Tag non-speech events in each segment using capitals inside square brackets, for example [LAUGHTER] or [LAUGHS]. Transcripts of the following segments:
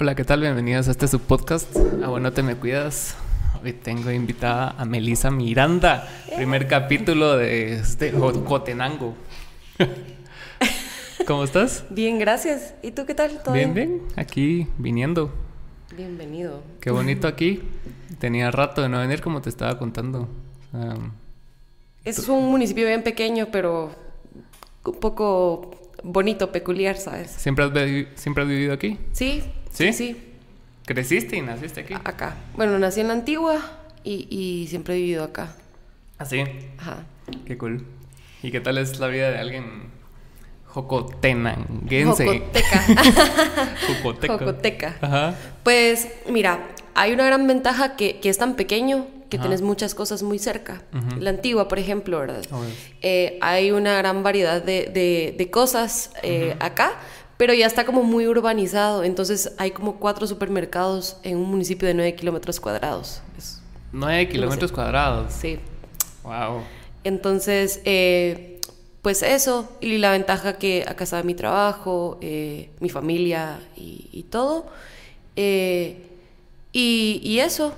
Hola, ¿qué tal? Bienvenidos a este subpodcast. Ah, bueno, te me cuidas. Hoy tengo invitada a Melisa Miranda, primer capítulo de este Jotenango. [LAUGHS] ¿Cómo estás? Bien, gracias. ¿Y tú qué tal? ¿Todo bien, bien, aquí viniendo. Bienvenido. Qué bonito aquí. Tenía rato de no venir, como te estaba contando. es un municipio bien pequeño, pero un poco bonito, peculiar, ¿sabes? ¿Siempre has, ¿Siempre has vivido aquí? Sí, ¿Sí? Sí. ¿Creciste y naciste aquí? Acá. Bueno, nací en la Antigua y, siempre he vivido acá. ¿Ah, sí? Ajá. Qué cool. ¿Y qué tal es la vida de alguien jocotenanguense? Jocoteca. [LAUGHS] [LAUGHS] Jocoteca. Jocoteca. Ajá. Pues, mira, hay una gran ventaja que, que es tan pequeño que tienes muchas cosas muy cerca. La antigua, por ejemplo, ¿verdad? Eh, hay una gran variedad de, de, cosas eh, acá, pero ya está como muy urbanizado. Entonces hay como cuatro supermercados en un municipio de 9 kilómetros cuadrados. Es, 9 kilómetros cuadrados. Sí. Wow. Entonces, eh, pues eso, y la ventaja que acá está mi trabajo, eh, mi familia y, todo. Eh, y, eso,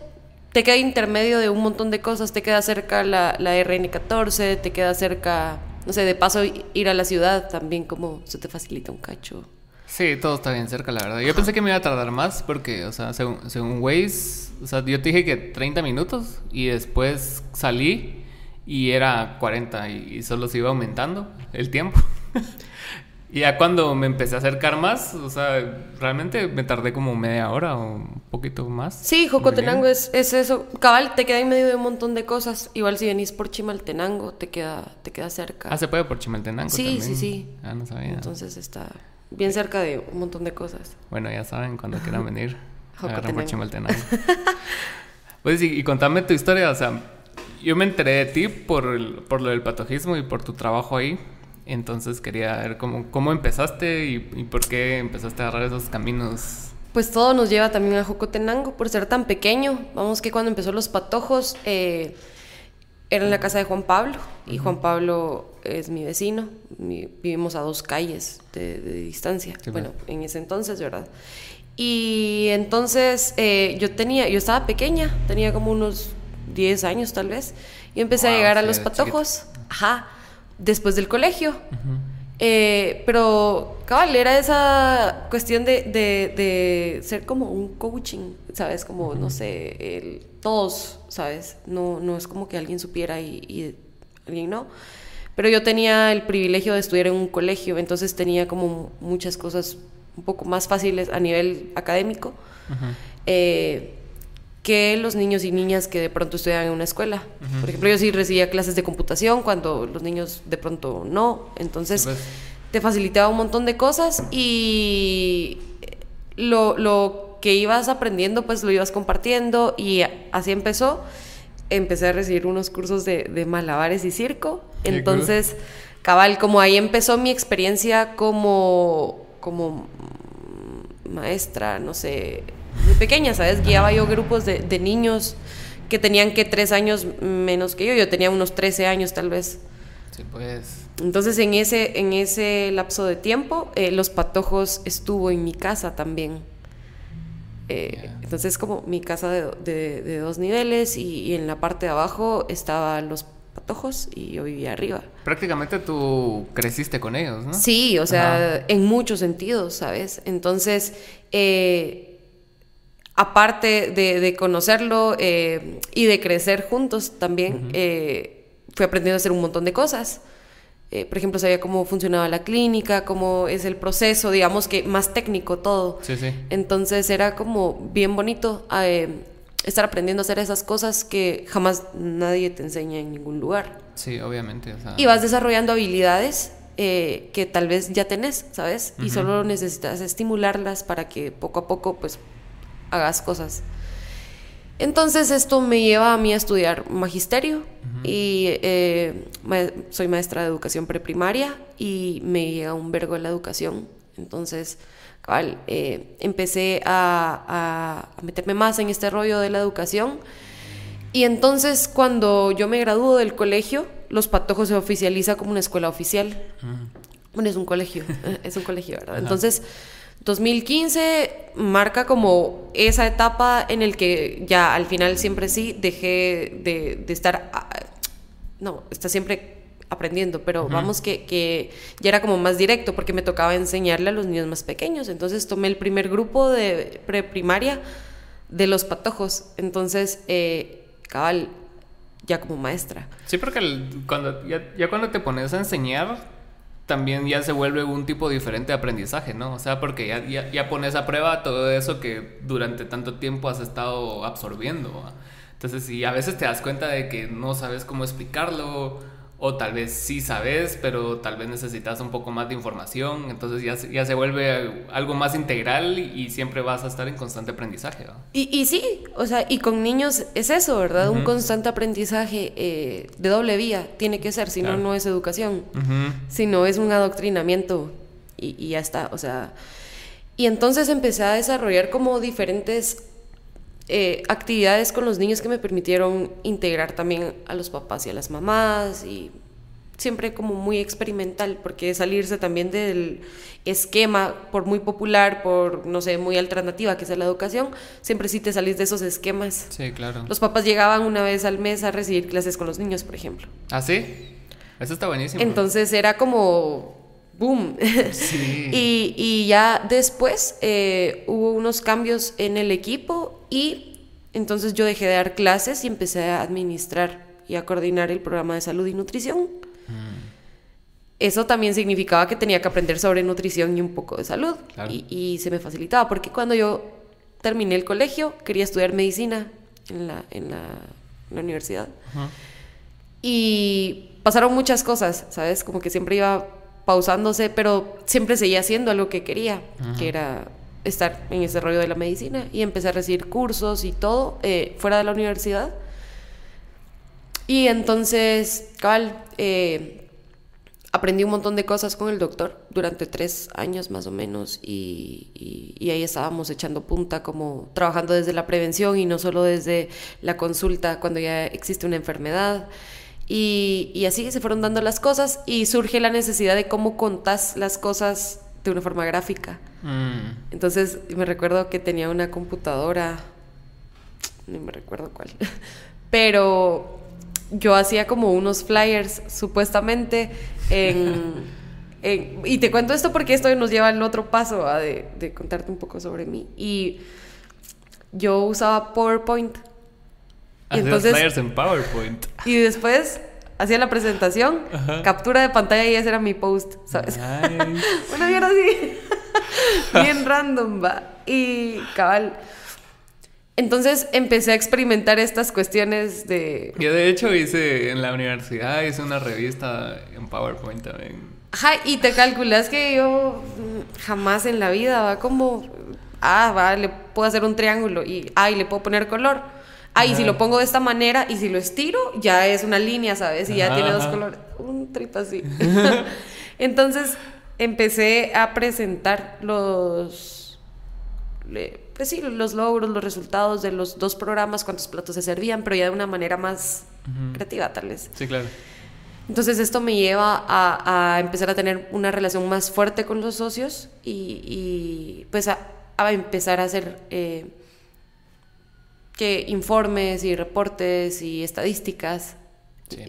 te queda intermedio de un montón de cosas, te queda cerca la, la RN14, te queda cerca no sé, de paso ir a la ciudad también como se te facilita un cacho. Sí, todo está bien cerca, la verdad. Yo pensé que me iba a tardar más porque, o sea, según, según Waze, o sea, yo te dije que 30 minutos y después salí y era 40 y solo se iba aumentando el tiempo. [LAUGHS] Y ya cuando me empecé a acercar más, o sea, realmente me tardé como media hora o un poquito más. Sí, Jocotenango es, es, eso. Cabal, te queda en medio de un montón de cosas. Igual si venís por Chimaltenango, te queda, te queda cerca. Ah, se puede por Chimaltenango sí, también. Sí, sí, Ah, no sabía. Entonces está bien cerca de un montón de cosas. Bueno, ya saben, cuando quieran venir, [LAUGHS] agarran por Chimaltenango. [LAUGHS] pues y, y contame tu historia, o sea, yo me enteré de ti por, por lo del patojismo y por tu trabajo ahí. Entonces quería ver cómo, cómo empezaste y, por qué empezaste a agarrar esos caminos. Pues todo nos lleva también a Jocotenango por ser tan pequeño. Vamos que cuando empezó los patojos eh, era en la casa de Juan Pablo y Juan Pablo es mi vecino. vivimos a dos calles de, distancia. bueno, en ese entonces, ¿verdad? Y entonces eh, yo tenía, yo estaba pequeña, tenía como unos 10 años tal vez, y empecé a llegar a los patojos. Ajá después del colegio. Eh, pero, cabal, era esa cuestión de, de, ser como un coaching, ¿sabes? Como, no sé, el, todos, ¿sabes? No, no es como que alguien supiera y, y, alguien no. Pero yo tenía el privilegio de estudiar en un colegio, entonces tenía como muchas cosas un poco más fáciles a nivel académico que los niños y niñas que de pronto estudian en una escuela. Por ejemplo, yo sí recibía clases de computación cuando los niños de pronto no. Entonces, pues. te facilitaba un montón de cosas y lo, lo, que ibas aprendiendo, pues lo ibas compartiendo y así empezó. Empecé a recibir unos cursos de, de malabares y circo. Entonces, cabal, como ahí empezó mi experiencia como, como maestra, no sé, muy pequeña, ¿sabes? Guiaba yo grupos de, de, niños que tenían que tres años menos que yo, yo tenía unos 13 años tal vez. Sí, pues. Entonces en ese, en ese lapso de tiempo, eh, Los Patojos estuvo en mi casa también. Eh, entonces como mi casa de, de, dos niveles y, en la parte de abajo estaban los patojos y yo vivía arriba. Prácticamente tú creciste con ellos, ¿no? Sí, o sea, en muchos sentidos, ¿sabes? Entonces, eh, aparte de, conocerlo eh, y de crecer juntos también, eh, fui aprendiendo a hacer un montón de cosas. Eh, por ejemplo, sabía cómo funcionaba la clínica, cómo es el proceso, digamos que más técnico todo. Sí, sí. Entonces era como bien bonito estar aprendiendo a hacer esas cosas que jamás nadie te enseña en ningún lugar. Sí, obviamente. Y vas desarrollando habilidades que tal vez ya tenés, ¿sabes? Y solo necesitas estimularlas para que poco a poco pues hagas cosas. Entonces esto me lleva a mí a estudiar magisterio y eh, soy maestra de educación preprimaria y me llega un vergo de la educación. Entonces, cabal, eh, empecé a, meterme más en este rollo de la educación. Y entonces cuando yo me graduó del colegio, Los Patojos se oficializa como una escuela oficial. Bueno, es un colegio, [LAUGHS] es un colegio, ¿verdad? Entonces 2015 marca como esa etapa en el que ya al final siempre sí dejé de, de estar, ah, no, está siempre aprendiendo, pero vamos que, que, ya era como más directo porque me tocaba enseñarle a los niños más pequeños. Entonces tomé el primer grupo de preprimaria de los patojos. Entonces, eh, cabal, ya como maestra. Sí, porque cuando, ya, ya cuando te pones a enseñar, también ya se vuelve un tipo diferente de aprendizaje, ¿no? O sea, porque ya, ya, ya pones a prueba todo eso que durante tanto tiempo has estado absorbiendo. Entonces, si a veces te das cuenta de que no sabes cómo explicarlo o tal vez sí sabes, pero tal vez necesitas un poco más de información, entonces ya, ya se vuelve algo más integral y, siempre vas a estar en constante aprendizaje. Y, y, sí, o sea, y con niños es eso, ¿verdad? Un constante aprendizaje eh, de doble vía tiene que ser, si no, no es educación, si no es un adoctrinamiento y, y ya está, o sea... Y entonces empecé a desarrollar como diferentes eh, actividades con los niños que me permitieron integrar también a los papás y a las mamás y siempre como muy experimental porque salirse también del esquema por muy popular, por no sé, muy alternativa que sea la educación, siempre sí te salís de esos esquemas. Sí, claro. Los papás llegaban una vez al mes a recibir clases con los niños, por ejemplo. ¿Ah, sí? Eso está buenísimo. Entonces era como boom. Sí. [LAUGHS] y, y, ya después eh, hubo unos cambios en el equipo y entonces yo dejé de dar clases y empecé a administrar y a coordinar el programa de salud y nutrición. Mm. Eso también significaba que tenía que aprender sobre nutrición y un poco de salud. Y, se me facilitaba, porque cuando yo terminé el colegio, quería estudiar medicina en la, en la, universidad. Y pasaron muchas cosas, ¿sabes? Como que siempre iba pausándose, pero siempre seguía haciendo lo que quería, que era estar en ese rollo de la medicina y empecé a recibir cursos y todo eh, fuera de la universidad. Y entonces, cabal, eh, aprendí un montón de cosas con el doctor durante tres años más o menos y, y, ahí estábamos echando punta como trabajando desde la prevención y no solo desde la consulta cuando ya existe una enfermedad. Y, y así se fueron dando las cosas y surge la necesidad de cómo contás las cosas de una forma gráfica. Mm. Entonces me recuerdo que tenía una computadora, no me recuerdo cuál, [LAUGHS] pero yo hacía como unos flyers supuestamente [LAUGHS] en... y te cuento esto porque esto nos lleva al otro paso de, de, contarte un poco sobre mí. Y yo usaba PowerPoint. Y entonces, flyers en PowerPoint. Y después hacía la presentación, captura de pantalla y ese era mi post, ¿sabes? [LAUGHS] Una mierda así. Bien random, va. Y cabal. Entonces empecé a experimentar estas cuestiones de... Yo de hecho hice en la universidad, hice una revista en PowerPoint también. Ajá, y te calculas que yo jamás en la vida va como, ah, va, le puedo hacer un triángulo y, ah, y le puedo poner color Ah, y si lo pongo de esta manera y si lo estiro, ya es una línea, ¿sabes? Y ya tiene dos colores. Un trip así. [LAUGHS] [LAUGHS] Entonces empecé a presentar los. Pues sí, los logros, los resultados de los dos programas, cuántos platos se servían, pero ya de una manera más creativa, tal vez. Sí, claro. Entonces esto me lleva a, empezar a tener una relación más fuerte con los socios y, pues a, empezar a hacer eh, que informes y reportes y estadísticas.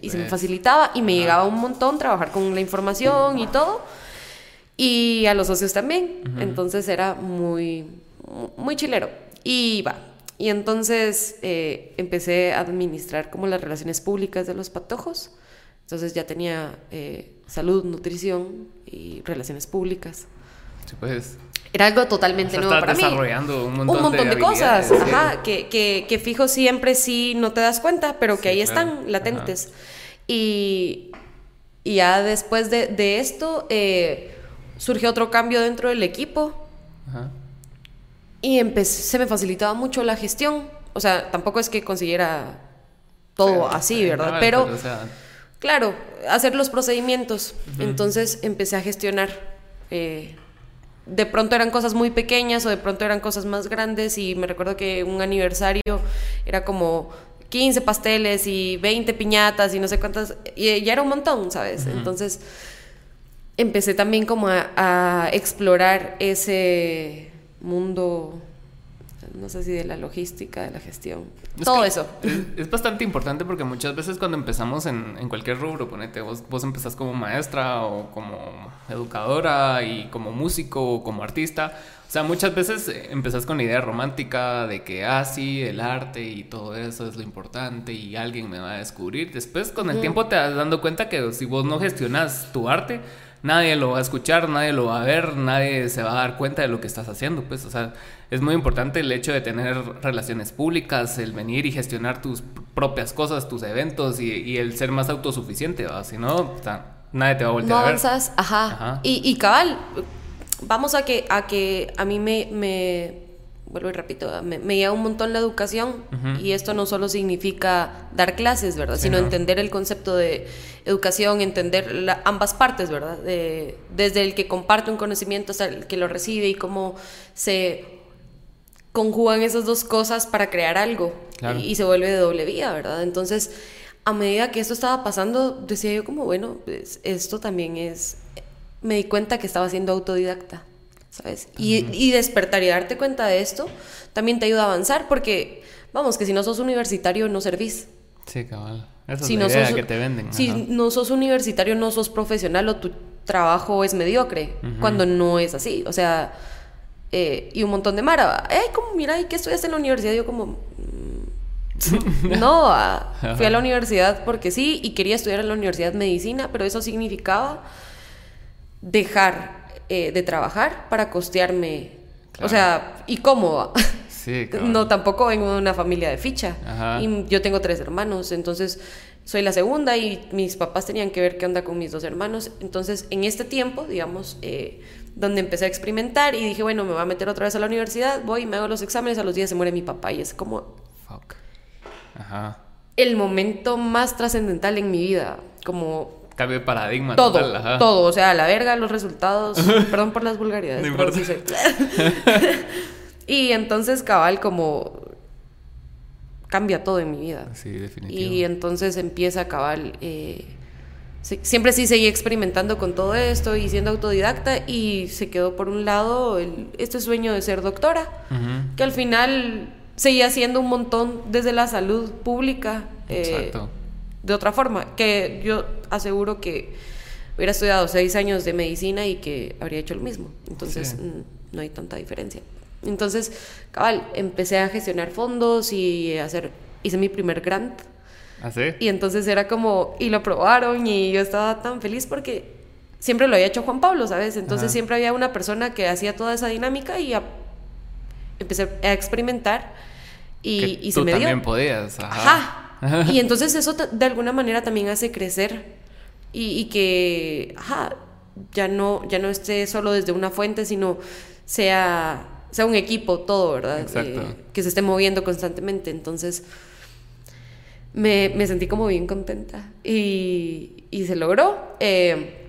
y se me pues. facilitaba y me llegaba un montón trabajar con la información y todo. Y a los socios también. Entonces era muy, muy chilero. Y va. Y entonces eh, empecé a administrar como las relaciones públicas de los patojos. Entonces ya tenía eh, salud, nutrición y relaciones públicas. Sí, pues. Era algo totalmente nuevo para desarrollando un montón, un montón de, cosas, ajá, que, que, que, fijo siempre sí no te das cuenta, pero que ahí están latentes. Y, y, ya después de, de esto eh, surgió otro cambio dentro del equipo. Ajá. Y empecé, se me facilitaba mucho la gestión. O sea, tampoco es que consiguiera todo así, ¿verdad? pero, claro, hacer los procedimientos. Entonces empecé a gestionar. Eh, de pronto eran cosas muy pequeñas o de pronto eran cosas más grandes y me recuerdo que un aniversario era como 15 pasteles y 20 piñatas y no sé cuántas, y ya era un montón, ¿sabes? Entonces empecé también como a, a explorar ese mundo no sé si de la logística, de la gestión, todo eso. Es, bastante importante porque muchas veces cuando empezamos en, en cualquier rubro, ponete, vos, vos empezás como maestra o como educadora y como músico o como artista. O sea, muchas veces empezás con la idea romántica de que, ah, sí, el arte y todo eso es lo importante y alguien me va a descubrir. Después, con el tiempo, te vas dando cuenta que si vos no gestionas tu arte, nadie lo va a escuchar, nadie lo va a ver, nadie se va a dar cuenta de lo que estás haciendo, pues, o sea, es muy importante el hecho de tener relaciones públicas, el venir y gestionar tus propias cosas, tus eventos y, el ser más autosuficiente, ¿va? si no, o sea, nadie te va a volver no a ver. avanzas, ajá. Y, y, cabal, vamos a que a que a mí me, me vuelvo y repito, me, me lleva un montón la educación y esto no solo significa dar clases, ¿verdad? Sino entender el concepto de educación, entender ambas partes, ¿verdad? De, desde el que comparte un conocimiento hasta el que lo recibe y cómo se conjugan esas dos cosas para crear algo y, se vuelve de doble vía, ¿verdad? Entonces, a medida que esto estaba pasando, decía yo como, bueno, pues, esto también es, me di cuenta que estaba siendo autodidacta. ¿sabes? Y, despertar y darte cuenta de esto también te ayuda a avanzar porque, vamos, que si no sos universitario no servís. Sí, cabal. Esa es la idea que te venden. Si no sos universitario, no sos profesional o tu trabajo es mediocre, cuando no es así. O sea, eh, y un montón de mara, eh, como, mira, ¿y qué estudiaste en la universidad? Yo como... Mm, [LAUGHS] no, ah, fui a la universidad porque sí y quería estudiar en la universidad medicina, pero eso significaba dejar eh, de trabajar para costearme. O sea, ¿y cómo? Sí, [LAUGHS] no, tampoco vengo de una familia de ficha. Y yo tengo tres hermanos, entonces soy la segunda y mis papás tenían que ver qué onda con mis dos hermanos. Entonces, en este tiempo, digamos, eh, donde empecé a experimentar y dije, bueno, me voy a meter otra vez a la universidad, voy me hago los exámenes, a los días se muere mi papá y es como... Fuck. Ajá. El momento más trascendental en mi vida, como cambio de paradigma. Todo, todo. O sea, la verga, los resultados. [LAUGHS] perdón por las vulgaridades. [LAUGHS] y entonces, cabal, como cambia todo en mi vida. Sí, definitivamente. Y entonces empieza cabal. Eh, siempre sí seguí experimentando con todo esto y siendo autodidacta y se quedó por un lado este sueño de ser doctora, que al final seguía siendo un montón desde la salud pública. Eh, Exacto de otra forma, que yo aseguro que hubiera estudiado seis años de medicina y que habría hecho lo mismo. Entonces, mm, no hay tanta diferencia. Entonces, cabal, empecé a gestionar fondos y hacer, hice mi primer grant. ¿Ah, sí? Y entonces era como, y lo aprobaron y yo estaba tan feliz porque siempre lo había hecho Juan Pablo, ¿sabes? Entonces siempre había una persona que hacía toda esa dinámica y empecé a experimentar y, y se me dio. también podías. Ajá [LAUGHS] y entonces eso de alguna manera también hace crecer y, que, ya no, ya no esté solo desde una fuente, sino sea, sea un equipo todo, ¿verdad? Eh, que se esté moviendo constantemente. Entonces me, sentí como bien contenta y, se logró. Eh,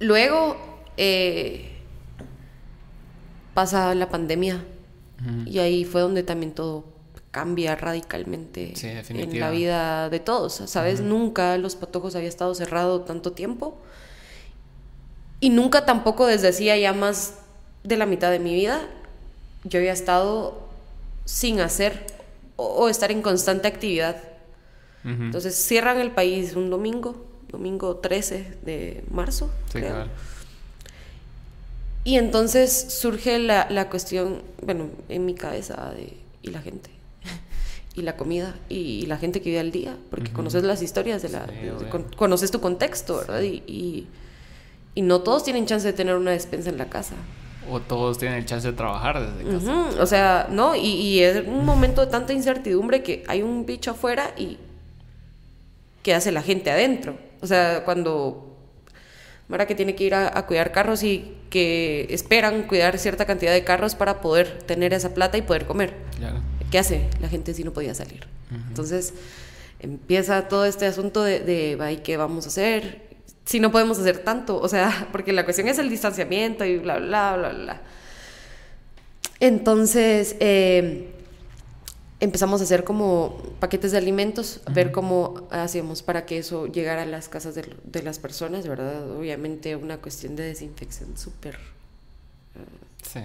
luego eh, pasa la pandemia y ahí fue donde también todo cambia radicalmente en la vida de todos. ¿Sabes? Nunca Los Patojos había estado cerrado tanto tiempo. Y nunca tampoco desde hacía ya más de la mitad de mi vida yo había estado sin hacer o, estar en constante actividad. Entonces cierran el país un domingo, domingo 13 de marzo. Y entonces surge la, la, cuestión, bueno, en mi cabeza de, ¿y la gente? y la comida y la gente que vive al día, porque conoces las historias de la... conoces tu contexto, ¿verdad? Y, y, no todos tienen chance de tener una despensa en la casa. O todos tienen el chance de trabajar desde casa. O sea, ¿no? Y, es un momento de tanta incertidumbre que hay un bicho afuera y ¿qué hace la gente adentro? O sea, cuando Mara que tiene que ir a, a, cuidar carros y que esperan cuidar cierta cantidad de carros para poder tener esa plata y poder comer. Claro. ¿qué hace la gente si no podía salir? Entonces empieza todo este asunto de, de ¿qué vamos a hacer? Si no podemos hacer tanto, o sea, [LAUGHS] porque la cuestión es el distanciamiento y bla, bla, bla, bla. Entonces, eh, empezamos a hacer como paquetes de alimentos, a ver cómo hacíamos para que eso llegara a las casas de, de las personas, ¿verdad? Obviamente una cuestión de desinfección súper... Sí.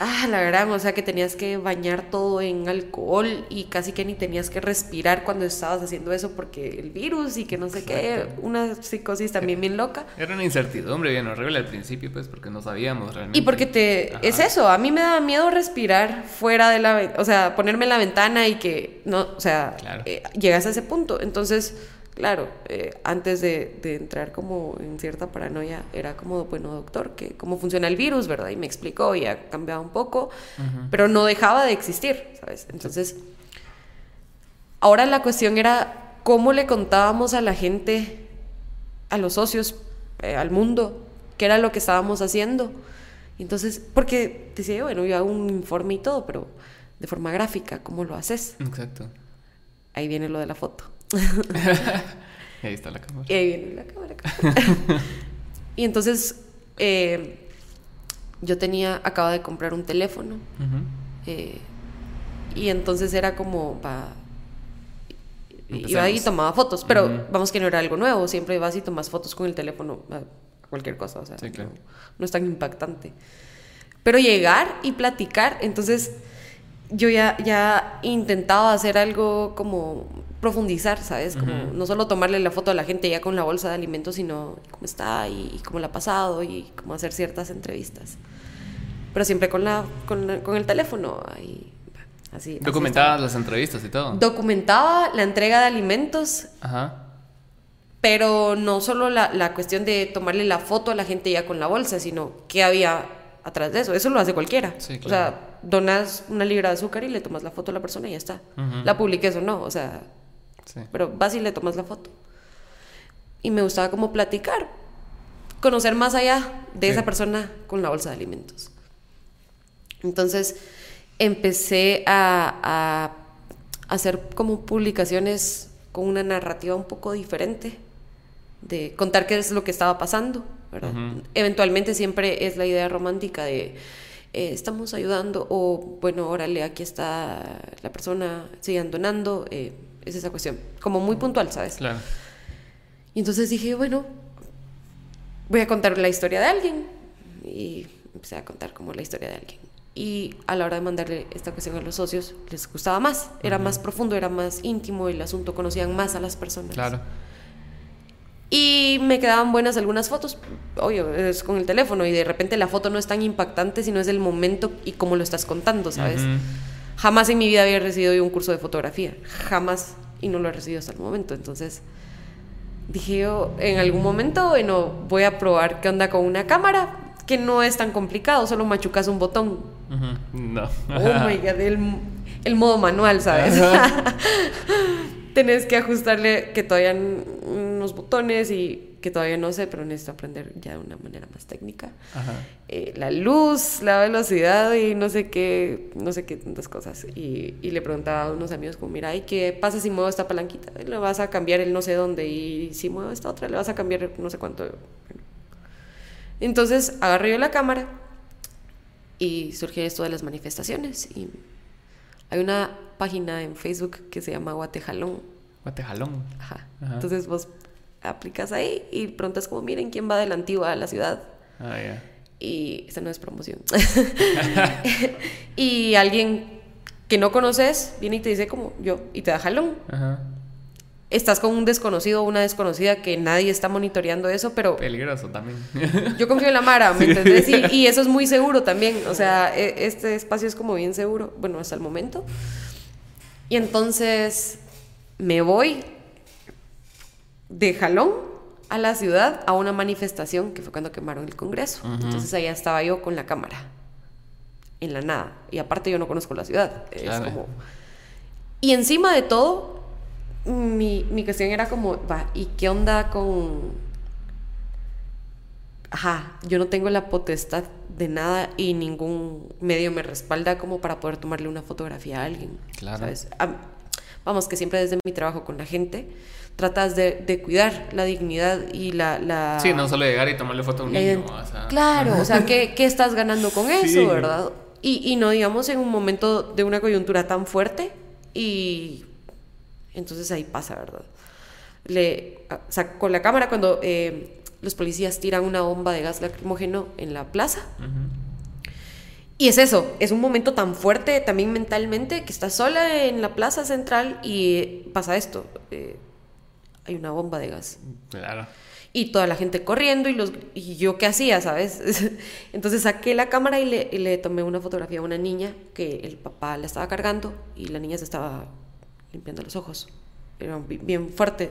Ah, la gran, o sea que tenías que bañar todo en alcohol y casi que ni tenías que respirar cuando estabas haciendo eso porque el virus y que no sé qué, una psicosis también bien loca. Era una incertidumbre bien horrible al principio, pues, porque no sabíamos realmente. Y porque te... Es eso, a mí me daba miedo respirar fuera de la... O sea, ponerme en la ventana y que no, o sea, Claro. eh, llegas a ese punto. Entonces, claro, eh, antes de, de entrar como en cierta paranoia, era como, bueno, doctor, que cómo funciona el virus, ¿verdad? Y me explicó y ha cambiado un poco, pero no dejaba de existir, ¿sabes? Entonces, ahora la cuestión era cómo le contábamos a la gente, a los socios, eh, al mundo, qué era lo que estábamos haciendo. Entonces, porque decía yo, bueno, yo hago un informe y todo, pero de forma gráfica, ¿cómo lo haces? Exacto. Ahí viene lo de la foto. Y [LAUGHS] ahí está la cámara. Y ahí viene la cámara. [LAUGHS] y entonces, eh, yo tenía, acaba de comprar un teléfono. Eh, y entonces era como, va, iba y Empecemos. tomaba fotos, pero vamos que no era algo nuevo, siempre vas y tomas fotos con el teléfono, a cualquier cosa, o sea, Sí, claro. no, no es tan impactante. Pero llegar y platicar, entonces yo ya, ya intentaba hacer algo como profundizar, ¿sabes? Como Ujú. no solo tomarle la foto a la gente ya con la bolsa de alimentos, sino cómo está y, y cómo la ha pasado y cómo hacer ciertas entrevistas. Pero siempre con, la, con, la- con el teléfono, ahí, así. Documentabas las entrevistas y todo. documentaba la entrega de alimentos, Ajá. pero no solo la, la cuestión de tomarle la foto a la gente ya con la bolsa, sino qué había atrás de eso. Eso lo hace cualquiera. Sí, O claro. sea, donas una libra de azúcar y le tomas la foto a la persona y ya está. Ujú. La publiques o no, o sea, Sí. pero vas y le tomas la foto. Y me gustaba como platicar, conocer más allá de Sí. esa persona con la bolsa de alimentos. Entonces empecé a, a hacer como publicaciones con una narrativa un poco diferente, de contar qué es lo que estaba pasando. Eventualmente siempre es la idea romántica de eh, estamos ayudando o bueno, órale, aquí está la persona, sigan donando, eh, es esa cuestión, como muy puntual, ¿sabes? Claro. Y entonces dije, bueno, voy a contar la historia de alguien. Y empecé a contar como la historia de alguien. Y a la hora de mandarle esta cuestión a los socios, les gustaba más. Era más profundo, era más íntimo el asunto, conocían más a las personas. Claro. Y me quedaban buenas algunas fotos, obvio, es con el teléfono y de repente la foto no es tan impactante, sino es el momento y cómo lo estás contando, ¿sabes? Jamás en mi vida había recibido yo un curso de fotografía, jamás, y no lo he recibido hasta el momento. Entonces dije yo, en algún momento, bueno, voy a probar qué onda con una cámara, que no es tan complicado, solo machucas un botón. No. Oh my [LAUGHS] god, el, el modo manual, ¿sabes? [LAUGHS] Tenés que ajustarle que todavía unos botones y que todavía no sé, pero necesito aprender ya de una manera más técnica. Ajá. Eh, la luz, la velocidad y no sé qué, no sé qué tantas cosas. Y, y le preguntaba a unos amigos como, mira, ¿y qué pasa si muevo esta palanquita? Le vas a cambiar el no sé dónde y si muevo esta otra le vas a cambiar no sé cuánto. Entonces agarré yo la cámara y surgió esto de las manifestaciones. Y hay una página en Facebook que se llama Guatejalón. Guatejalón. Ajá. Ajá. Entonces vos aplicas ahí y preguntas como, miren, ¿quién va de la antigua a la ciudad? Ah, ya. y esta no es promoción. [LAUGHS] y alguien que no conoces viene y te dice como yo y te da jalón. Ajá. Estás con un desconocido o una desconocida que nadie está monitoreando eso, pero Peligroso también. yo confío en la Mara, ¿me entendés? Y, y eso es muy seguro también. O sea, e- este espacio es como bien seguro, bueno, hasta el momento. Y entonces me voy de jalón a la ciudad a una manifestación que fue cuando quemaron el Congreso. Entonces allá estaba yo con la cámara, en la nada. Y aparte yo no conozco la ciudad. Es Claro. como... Y encima de todo, mi, mi cuestión era como, va, ¿y qué onda con... Ajá, yo no tengo la potestad de nada y ningún medio me respalda como para poder tomarle una fotografía a alguien. Claro. ¿sabes? Am- vamos, que siempre desde mi trabajo con la gente tratas de, de cuidar la dignidad y la... la Sí, no solo llegar y tomarle foto a un niño. o sea. Claro, o sea, ¿qué, qué estás ganando con [LAUGHS] eso, Sí. verdad? Y, y no digamos en un momento de una coyuntura tan fuerte y entonces ahí pasa, ¿verdad? Le sacó la cámara cuando eh, los policías tiran una bomba de gas lacrimógeno en la plaza. Y es eso, es un momento tan fuerte también mentalmente que estás sola en la plaza central y pasa esto. eh, hay una bomba de gas. Claro. Y toda la gente corriendo y, los, y yo qué hacía, ¿sabes? [LAUGHS] Entonces saqué la cámara y le, y le tomé una fotografía a una niña que el papá la estaba cargando y la niña se estaba limpiando los ojos. Era bi- bien fuerte.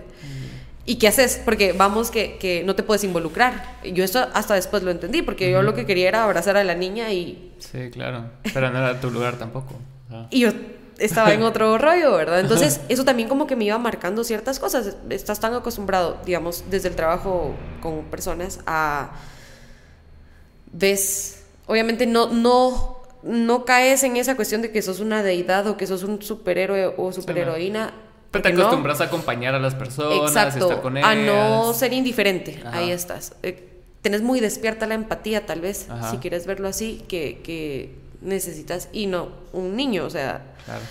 ¿Y qué haces? Porque vamos que, que no te puedes involucrar. Yo esto hasta después lo entendí, porque yo lo que quería era abrazar a la niña y, Sí, claro. Pero no era tu lugar tampoco. Ah. y yo estaba en otro [LAUGHS] rollo, ¿verdad? Entonces eso también como que me iba marcando ciertas cosas. Estás tan acostumbrado, digamos, desde el trabajo con personas a... Ves, obviamente no, no, no caes en esa cuestión de que sos una deidad o que sos un superhéroe o superheroína. Pero te no. acostumbras a acompañar a las personas, Exacto, estar con ellas. a no ser indiferente. Ajá. Ahí estás. Eh, tenés muy despierta la empatía, tal vez, Ajá. si quieres verlo así, que, que necesitas. Y no, un niño, o sea, Claro.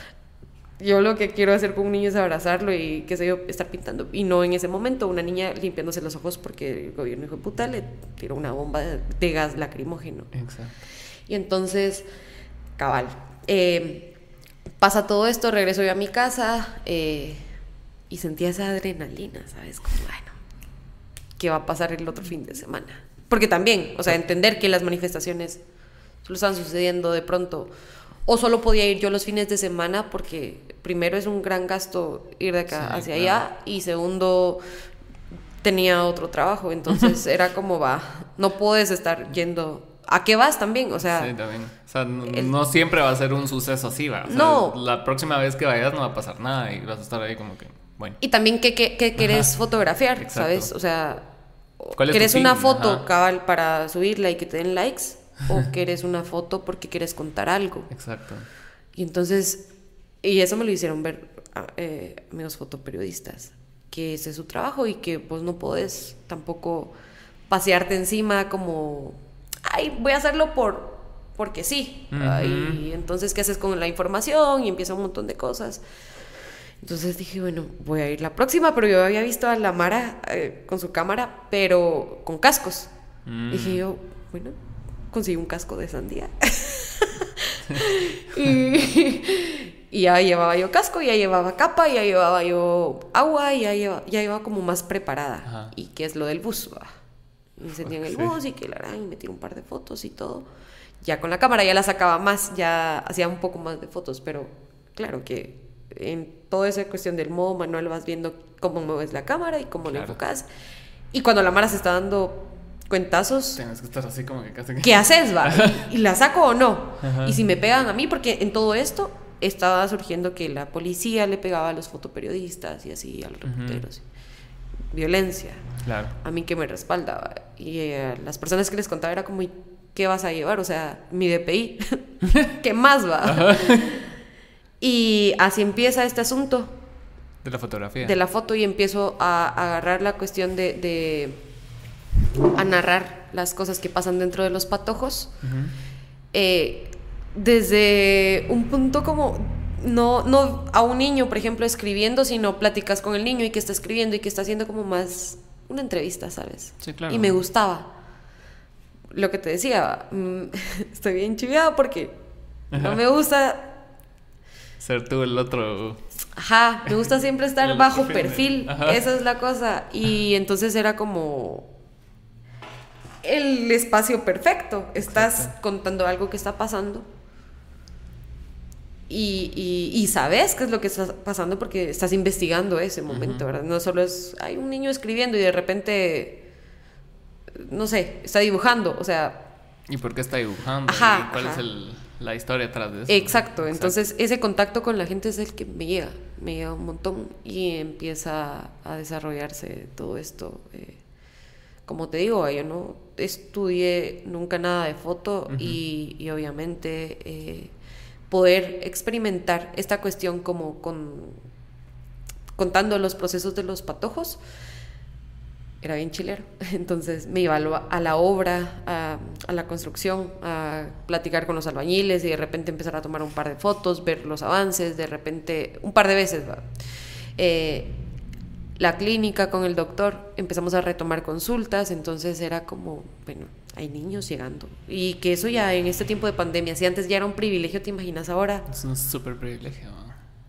yo lo que quiero hacer con un niño es abrazarlo y, qué sé yo, estar pintando. Y no en ese momento, una niña limpiándose los ojos porque el gobierno hijo de puta le tiró una bomba de, de gas lacrimógeno. Exacto. Y entonces, cabal. eh, pasa todo esto, regreso yo a mi casa eh, y sentía esa adrenalina, ¿sabes? Como, bueno, ¿qué va a pasar el otro fin de semana? Porque también, o sea, entender que las manifestaciones solo están sucediendo de pronto. O solo podía ir yo los fines de semana porque primero es un gran gasto ir de acá Sí, hacia claro. allá y segundo tenía otro trabajo, entonces [LAUGHS] era como va, no puedes estar yendo. ¿A qué vas también? O sea, sí, también. O sea, no, el- no siempre va a ser un suceso así, va. O sea, No. La próxima vez que vayas no va a pasar nada y vas a estar ahí como que, bueno. Y también qué, qué, qué querés [LAUGHS] fotografiar, Exacto. ¿sabes? O sea, ¿Cuál es ¿querés fin? una foto Ajá. cabal para subirla y que te den likes? ¿O querés una foto porque quieres contar algo? Exacto. Y entonces, y eso me lo hicieron ver a- eh, amigos fotoperiodistas, que ese es su trabajo y que pues no podés tampoco pasearte encima como, ay, voy a hacerlo por, porque sí. Ay, entonces, ¿qué haces con la información? Y empieza un montón de cosas. Entonces dije, bueno, voy a ir la próxima, pero yo había visto a la Mara eh, con su cámara, pero con cascos. Mm. Dije yo, bueno, conseguí un casco de sandía. [LAUGHS] y, y ya llevaba yo casco, ya llevaba capa, ya llevaba yo agua, y ya llevaba, ya iba como más preparada. Ajá. Y que es lo del bus. Me encendí en el Sí. bus y que la gran, y metí un par de fotos y todo. Ya con la cámara ya la sacaba más, ya hacía un poco más de fotos, pero claro que en toda esa cuestión del modo manual vas viendo cómo mueves la cámara y cómo la Claro. enfocas. Y cuando la Mara se está dando cuentazos, Tienes que estar así como que casi. ¿qué haces, va? ¿Y, y la saco o no? Ajá. Y si me pegan a mí, porque en todo esto estaba surgiendo que la policía le pegaba a los fotoperiodistas y así, a los reporteros. Violencia. Claro. A mí que me respaldaba. Y eh, las personas que les contaba era como, "¿Y ¿qué vas a llevar? O sea, mi DPI. [LAUGHS] ¿Qué más va? y así empieza este asunto De la fotografía. de la foto y empiezo a, a agarrar la cuestión de, de- a narrar las cosas que pasan dentro de los patojos. Eh, desde un punto como no no a un niño por ejemplo escribiendo sino platicas con el niño y que está escribiendo y que está haciendo como más una entrevista sabes Sí, claro. y me gustaba. Lo que te decía mm, [LAUGHS] estoy bien chiviada porque no me gusta Ser tú el otro... Ajá, me gusta siempre estar bajo perfil, perfil, esa es la cosa. Y entonces era como el espacio perfecto. Estás Exacto. contando algo que está pasando y, y- y sabes qué es lo que está pasando porque estás investigando ese momento, ¿verdad? No solo es, hay un niño escribiendo y de repente, no sé, está dibujando, o sea, ¿Y por qué está dibujando? Ajá, ¿Y cuál ajá. es el, la historia atrás de eso? Exacto, entonces ese contacto con la gente es el que me llega, me llega un montón y empieza a desarrollarse todo esto. eh, como te digo, yo no estudié nunca nada de foto y, y obviamente eh, poder experimentar esta cuestión como con contando los procesos de los patojos era bien chilero. [LAUGHS] Entonces me iba a, la obra, a, a la construcción, a platicar con los albañiles y de repente empezar a tomar un par de fotos, ver los avances, de repente, un par de veces. Eh, la clínica con el doctor, empezamos a retomar consultas, entonces era como, bueno, hay niños llegando. Y que eso ya en este tiempo de pandemia, si antes ya era un privilegio, ¿te imaginas ahora? Es un súper privilegio.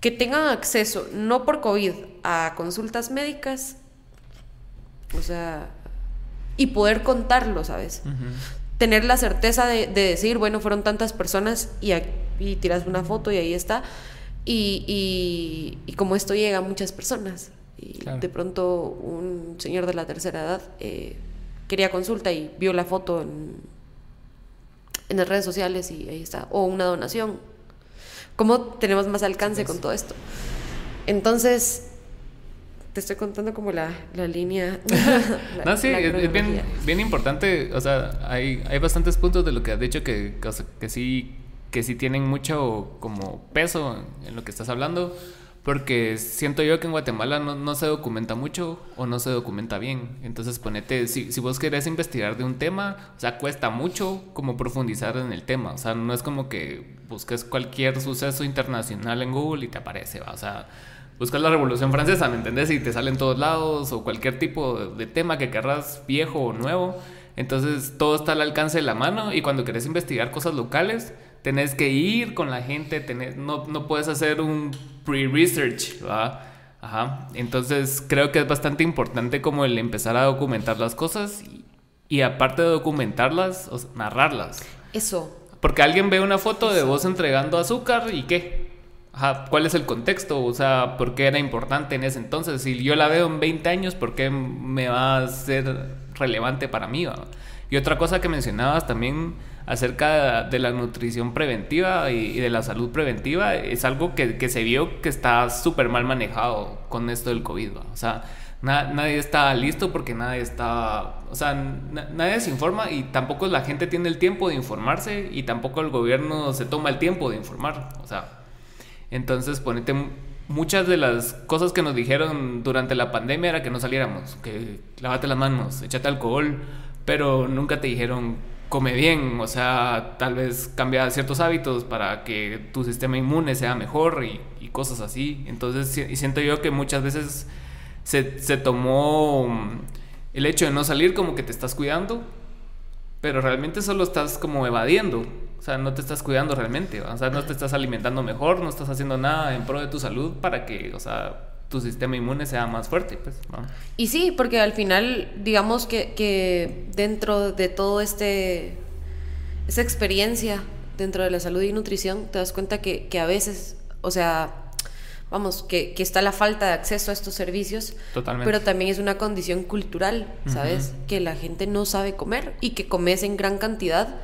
Que tengan acceso, no por COVID, a consultas médicas, o sea, y poder contarlo, ¿sabes? Tener la certeza de, de decir, bueno, fueron tantas personas y, y tiras una foto y ahí está. Y, y, y como esto llega a muchas personas. Y Claro. de pronto un señor de la tercera edad eh, quería consulta y vio la foto en, en las redes sociales y ahí está. O una donación. ¿Cómo tenemos más alcance con todo esto? Entonces, te estoy contando como la, la línea. [LAUGHS] la- No, sí, la es, bien, bien importante. O sea, hay, hay bastantes puntos de lo que has dicho que, que, que sí, que sí tienen mucho como peso en lo que estás hablando. Porque siento yo que en Guatemala no, se documenta mucho o no se documenta bien. Entonces ponete, si, si vos querés investigar de un tema, o sea, cuesta mucho como profundizar en el tema. O sea, no es como que busques cualquier suceso internacional en Google y te aparece, ¿va? O sea, buscas la Revolución Francesa, ¿me entendés? Y te sale en todos lados o cualquier tipo de tema que querrás viejo o nuevo. Entonces todo está al alcance de la mano y cuando querés investigar cosas locales, tenés que ir con la gente, tenés, no, no puedes hacer un pre-research, ¿va? Ajá. Entonces creo que es bastante importante como el empezar a documentar las cosas y, y aparte de documentarlas, o sea, narrarlas. Eso. Porque alguien ve una foto de vos entregando azúcar y qué. Ajá, ¿cuál es el contexto? O sea, ¿por qué era importante en ese entonces? Si yo la veo en 20 años, ¿por qué me va a ser relevante para mí? va? Y otra cosa que mencionabas también acerca de la nutrición preventiva y, de la salud preventiva es algo que, que se vio que está súper mal manejado con esto del COVID. O sea, na- nadie está listo porque nadie está, o sea, na- nadie se informa y tampoco la gente tiene el tiempo de informarse y tampoco el gobierno se toma el tiempo de informar. O sea, entonces ponete muchas de las cosas que nos dijeron durante la pandemia era que no saliéramos, que lávate las manos, échate alcohol, pero nunca te dijeron come bien, o sea, tal vez cambia ciertos hábitos para que tu sistema inmune sea mejor y, y cosas así. Entonces, y siento yo que muchas veces se, se tomó mm, el hecho de no salir como que te estás cuidando, pero realmente solo estás como evadiendo. O sea, no te estás cuidando realmente. O sea, no te estás alimentando mejor, no estás haciendo nada en pro de tu salud para que, o sea, tu sistema inmune sea más fuerte, pues, ¿no? Y sí, porque al final, digamos que, que dentro de todo este esa experiencia dentro de la salud y nutrición, te das cuenta que, que a veces, o sea, vamos, que, que está la falta de acceso a estos servicios, Totalmente. pero también es una condición cultural, ¿sabes? Que la gente no sabe comer y que comes en gran cantidad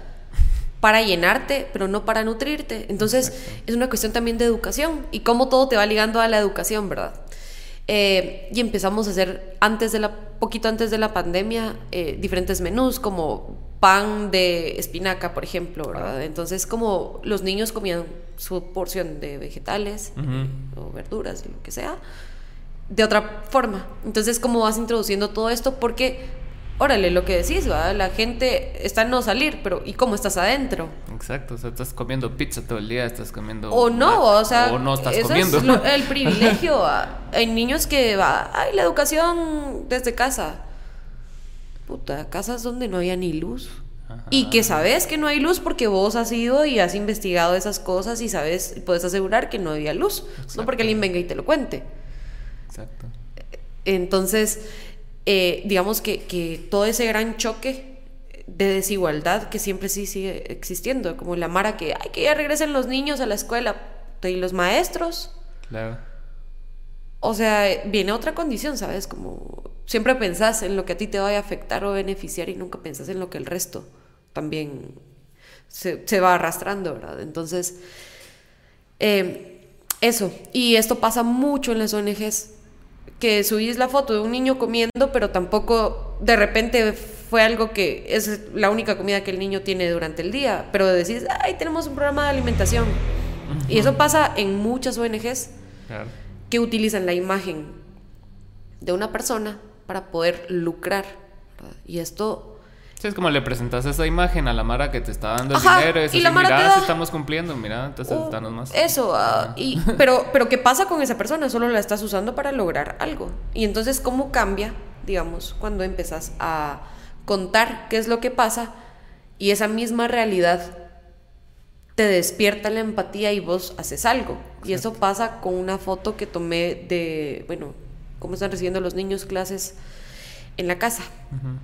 para llenarte, pero no para nutrirte. Entonces, Exacto. es una cuestión también de educación y cómo todo te va ligando a la educación, ¿verdad? Eh, y empezamos a hacer, antes de la, poquito antes de la pandemia, eh, diferentes menús como pan de espinaca, por ejemplo, ¿verdad? Entonces, como los niños comían su porción de vegetales Ujú. o verduras, lo que sea, de otra forma. Entonces, ¿cómo vas introduciendo todo esto? Porque, órale, lo que decís, ¿verdad? La gente está en no salir, pero ¿y cómo estás adentro? Exacto, o sea, estás comiendo pizza todo el día, estás comiendo... O no, o sea, O no estás eso comiendo. es lo- [LAUGHS] el privilegio. Hay niños que va, ay, la educación desde casa. Puta, casas donde no había ni luz. Ajá. Y que sabes que no hay luz porque vos has ido y has investigado esas cosas y sabes, puedes asegurar que no había luz. No Exacto. porque alguien venga y te lo cuente. Exacto. Entonces, eh, digamos que, que todo ese gran choque de desigualdad que siempre sí sigue existiendo, como la Mara que, ay, que ya regresen los niños a la escuela y los maestros. Claro. O sea, viene otra condición, ¿sabes? Como siempre pensás en lo que a ti te vaya a afectar o beneficiar y nunca pensás en lo que el resto también se, se va arrastrando, ¿verdad? Entonces, eh, eso. Y esto pasa mucho en las ONGs, que subís la foto de un niño comiendo, pero tampoco de repente fue algo que es la única comida que el niño tiene durante el día, pero decís, ay, tenemos un programa de alimentación. Y eso pasa en muchas ONGs Claro. que utilizan la imagen de una persona para poder lucrar. ¿verdad? Y esto Sí, es como le presentas esa imagen a la Mara que te está dando el Ajá, dinero. Y, es y así, la Mara te mira, da- si estamos cumpliendo, mira, entonces Uh, danos más. Eso, ah, y, pero, pero ¿qué pasa con esa persona? Solo la estás usando para lograr algo. Y entonces, ¿cómo cambia, digamos, cuando empezás a contar qué es lo que pasa y esa misma realidad te despierta la empatía y vos haces algo? Y eso pasa con una foto que tomé de, bueno, cómo están recibiendo los niños clases en la casa. Ujú.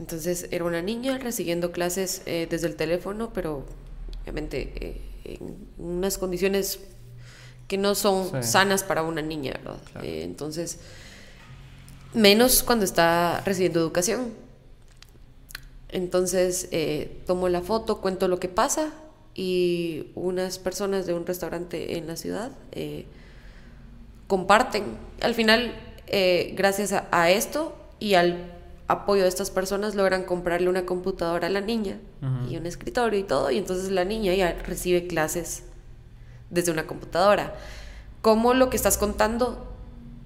Entonces era una niña recibiendo clases eh, desde el teléfono, pero obviamente eh, en unas condiciones que no son Sí. sanas para una niña, ¿verdad? Claro. Eh, entonces, menos cuando está recibiendo educación. Entonces, eh, tomo la foto, cuento lo que pasa y unas personas de un restaurante en la ciudad comparten. Al final, gracias a, a esto y al apoyo de estas personas, logran comprarle una computadora a la niña y un escritorio y todo, y entonces la niña ya recibe clases desde una computadora. Cómo lo que estás contando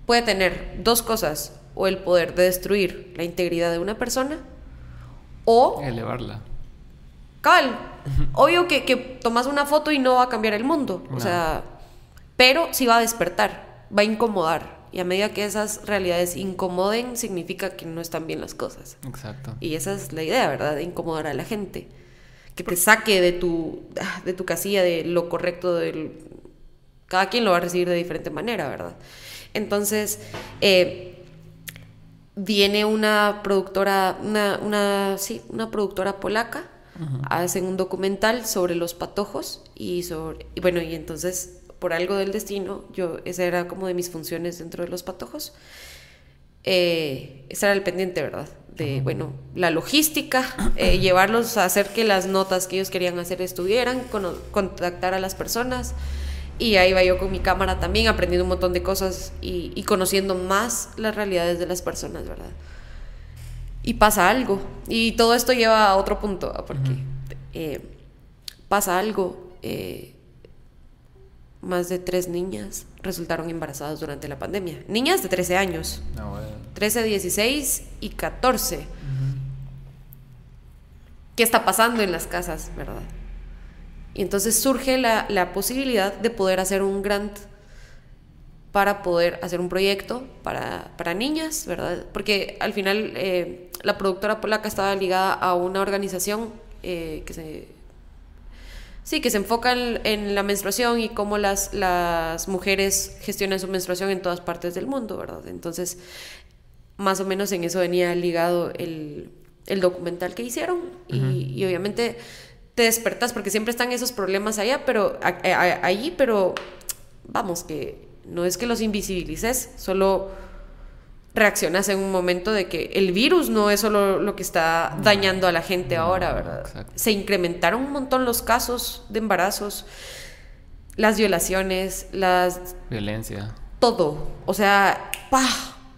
puede tener dos cosas, o el poder de destruir la integridad de una persona, o Elevarla. Cabal, obvio que, que tomas una foto y no va a cambiar el mundo. O sea, pero sí va a despertar, va a incomodar. Y a medida que esas realidades incomoden, significa que no están bien las cosas. Exacto. Y esa es la idea, ¿verdad? De incomodar a la gente. Que te saque de tu, de tu casilla, de lo correcto del... Cada quien lo va a recibir de diferente manera, ¿verdad? Entonces, eh, viene una productora, una, una, sí, una productora polaca, hacen un documental sobre los patojos y sobre, y bueno, y entonces, por algo del destino, yo, esa era como de mis funciones dentro de los patojos, eh, ese era el pendiente, ¿verdad? De, bueno, la logística, eh, [CLEARS THROAT] llevarlos a hacer que las notas que ellos querían hacer estuvieran, cono- contactar a las personas. Y ahí va yo con mi cámara también, aprendiendo un montón de cosas y, y conociendo más las realidades de las personas, ¿verdad? Y pasa algo. Y todo esto lleva a otro punto, ¿va? porque eh, pasa algo. eh, más de tres niñas resultaron embarazadas durante la pandemia. Niñas de 13 años. No, bueno. 13, 16 y 14. ¿Qué está pasando en las casas, verdad? Y entonces surge la, la posibilidad de poder hacer un grant para poder hacer un proyecto para, para niñas, ¿verdad? Porque al final eh, la productora polaca estaba ligada a una organización eh, que se Sí, que se enfoca en, la menstruación y cómo las, las mujeres gestionan su menstruación en todas partes del mundo, ¿verdad? Entonces, más o menos en eso venía ligado el, el documental que hicieron y, y obviamente te despertas porque siempre están esos problemas allá, pero a- a- allí, pero vamos, que no es que los invisibilices, solo reaccionas en un momento de que el virus no es solo lo que está dañando a la gente ahora, ¿verdad? exacto. Se incrementaron un montón los casos de embarazos, las violaciones, las Violencia. todo, o sea, pa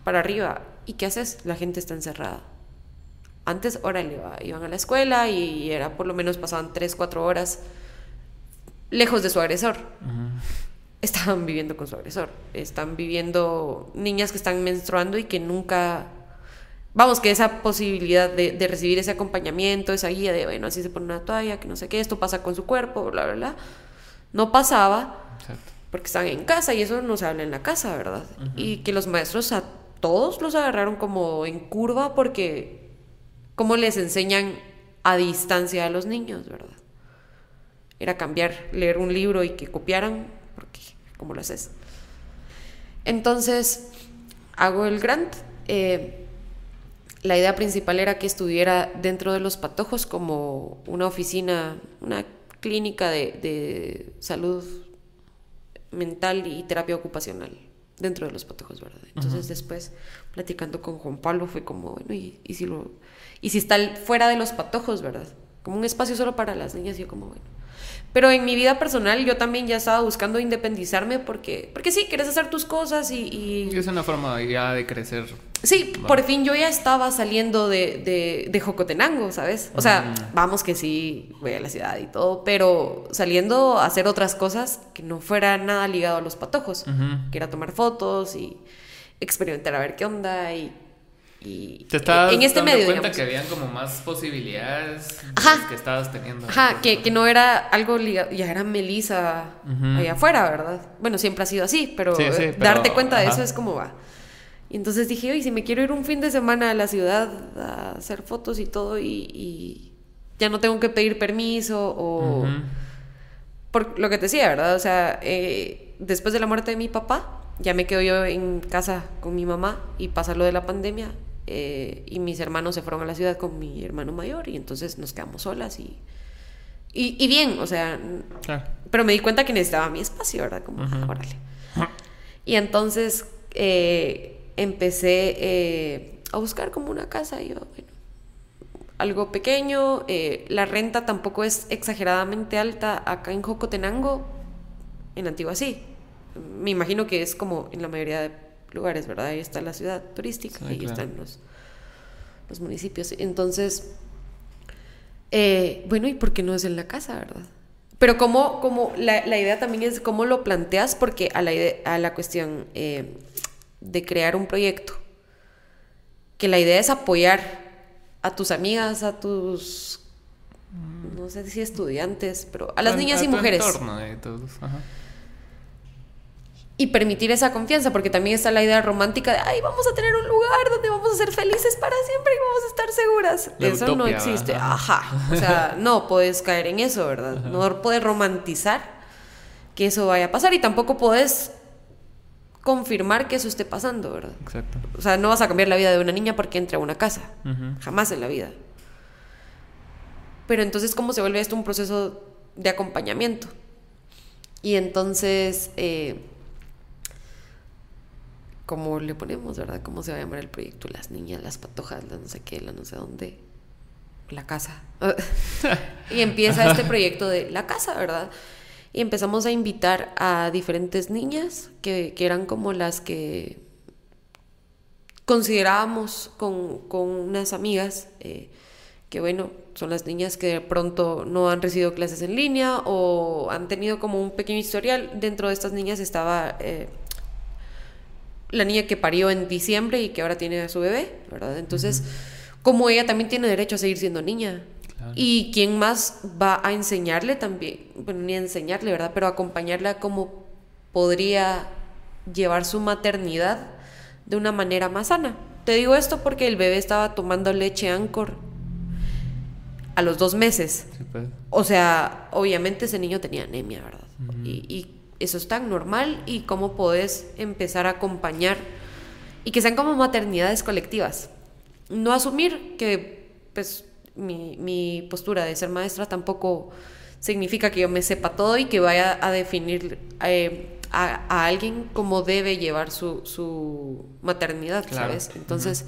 para arriba. ¿Y qué haces? La gente está encerrada. Antes, órale, iban a la escuela y era por lo menos pasaban 3, 4 horas lejos de su agresor estaban viviendo con su agresor. Están viviendo niñas que están menstruando y que nunca... Vamos, que esa posibilidad de, de recibir ese acompañamiento, esa guía de, bueno, así se pone una toalla, que no sé qué, esto pasa con su cuerpo, bla, bla, bla, no pasaba Exacto. porque estaban en casa y eso no se habla en la casa, ¿verdad? Y que los maestros a todos los agarraron como en curva porque cómo les enseñan a distancia a los niños, ¿verdad? Era cambiar, leer un libro y que copiaran, porque ¿cómo lo haces? Entonces, hago el grant. eh, la idea principal era que estuviera dentro de los patojos como una oficina, una clínica de, de salud mental y terapia ocupacional dentro de los patojos, ¿verdad? Entonces después, platicando con Juan Pablo, fue como, bueno, ¿y, y si lo, y si está fuera de los patojos, ¿verdad? Como un espacio solo para las niñas, y yo como, bueno. Pero en mi vida personal yo también ya estaba buscando independizarme porque, porque sí, quieres hacer tus cosas y, y- Y es una forma ya de crecer. Sí, por fin yo ya estaba saliendo de, de, de Jocotenango, ¿sabes? O sea, vamos que sí, voy a la ciudad y todo, pero saliendo a hacer otras cosas que no fuera nada ligado a los patojos, que era tomar fotos y experimentar a ver qué onda y... y Te estabas en este dando medio, cuenta digamos. que habían como más posibilidades de Ajá. que estabas teniendo. Ajá, que, que no era algo ligado, ya era Melissa Ujú. allá afuera, ¿verdad? Bueno, siempre ha sido así, pero, Sí, sí, pero- darte cuenta de eso es como va. Y entonces dije, oye, si me quiero ir un fin de semana a la ciudad a hacer fotos y todo y, y ya no tengo que pedir permiso o... Por lo que te decía, ¿verdad? O sea, eh, después de la muerte de mi papá, ya me quedo yo en casa con mi mamá y pasa lo de la pandemia eh, y mis hermanos se fueron a la ciudad con mi hermano mayor y entonces nos quedamos solas y, y, y bien, o sea, Claro. pero me di cuenta que necesitaba mi espacio, ¿verdad? Como, ah, órale. Y entonces eh, empecé eh, a buscar como una casa y yo, bueno, algo pequeño, eh, la renta tampoco es exageradamente alta acá en Jocotenango, en Antigua sí. Me imagino que es como en la mayoría de lugares, ¿verdad? Ahí está la ciudad turística, Sí, ahí claro. están los, los municipios. Entonces, eh, bueno, ¿y por qué no es en la casa, verdad? Pero como, como la, la idea también es cómo lo planteas, porque a la, ide- a la cuestión eh, de crear un proyecto, que la idea es apoyar a tus amigas, a tus, no sé si estudiantes, pero a las A- niñas a y mujeres. entorno de todos, ajá. Y permitir esa confianza, porque también está la idea romántica de, ay, vamos a tener un lugar donde vamos a ser felices para siempre y vamos a estar seguras. La eso no existe. ajá. Ajá. O sea, [LAUGHS] no puedes caer en eso, ¿verdad? No puedes romantizar que eso vaya a pasar y tampoco puedes confirmar que eso esté pasando, ¿verdad? Exacto. O sea, no vas a cambiar la vida de una niña porque entre a una casa. Jamás en la vida. Pero entonces, ¿cómo se vuelve esto un proceso de acompañamiento? Y entonces, eh, ¿cómo le ponemos, verdad? ¿Cómo se va a llamar el proyecto? Las niñas, las patojas, la no sé qué, la no sé dónde. La casa. [LAUGHS] y empieza este proyecto de la casa, ¿verdad? Y empezamos a invitar a diferentes niñas que, que eran como las que considerábamos con, con unas amigas eh, que, bueno, son las niñas que de pronto no han recibido clases en línea o han tenido como un pequeño historial. Dentro de estas niñas estaba eh, la niña que parió en diciembre y que ahora tiene a su bebé, ¿verdad? Entonces, como ella también tiene derecho a seguir siendo niña. Claro. Y quién más va a enseñarle también, bueno, ni a enseñarle, ¿verdad? Pero acompañarla a cómo podría llevar su maternidad de una manera más sana. Te digo esto porque el bebé estaba tomando leche Anchor a los dos meses. Sí, pues. O sea, obviamente ese niño tenía anemia, ¿verdad? y, y eso es tan normal y cómo podés empezar a acompañar y que sean como maternidades colectivas. No asumir que, pues, mi, mi postura de ser maestra tampoco significa que yo me sepa todo y que vaya a definir eh, a, a alguien cómo debe llevar su, su maternidad, Claro. ¿sabes? Entonces,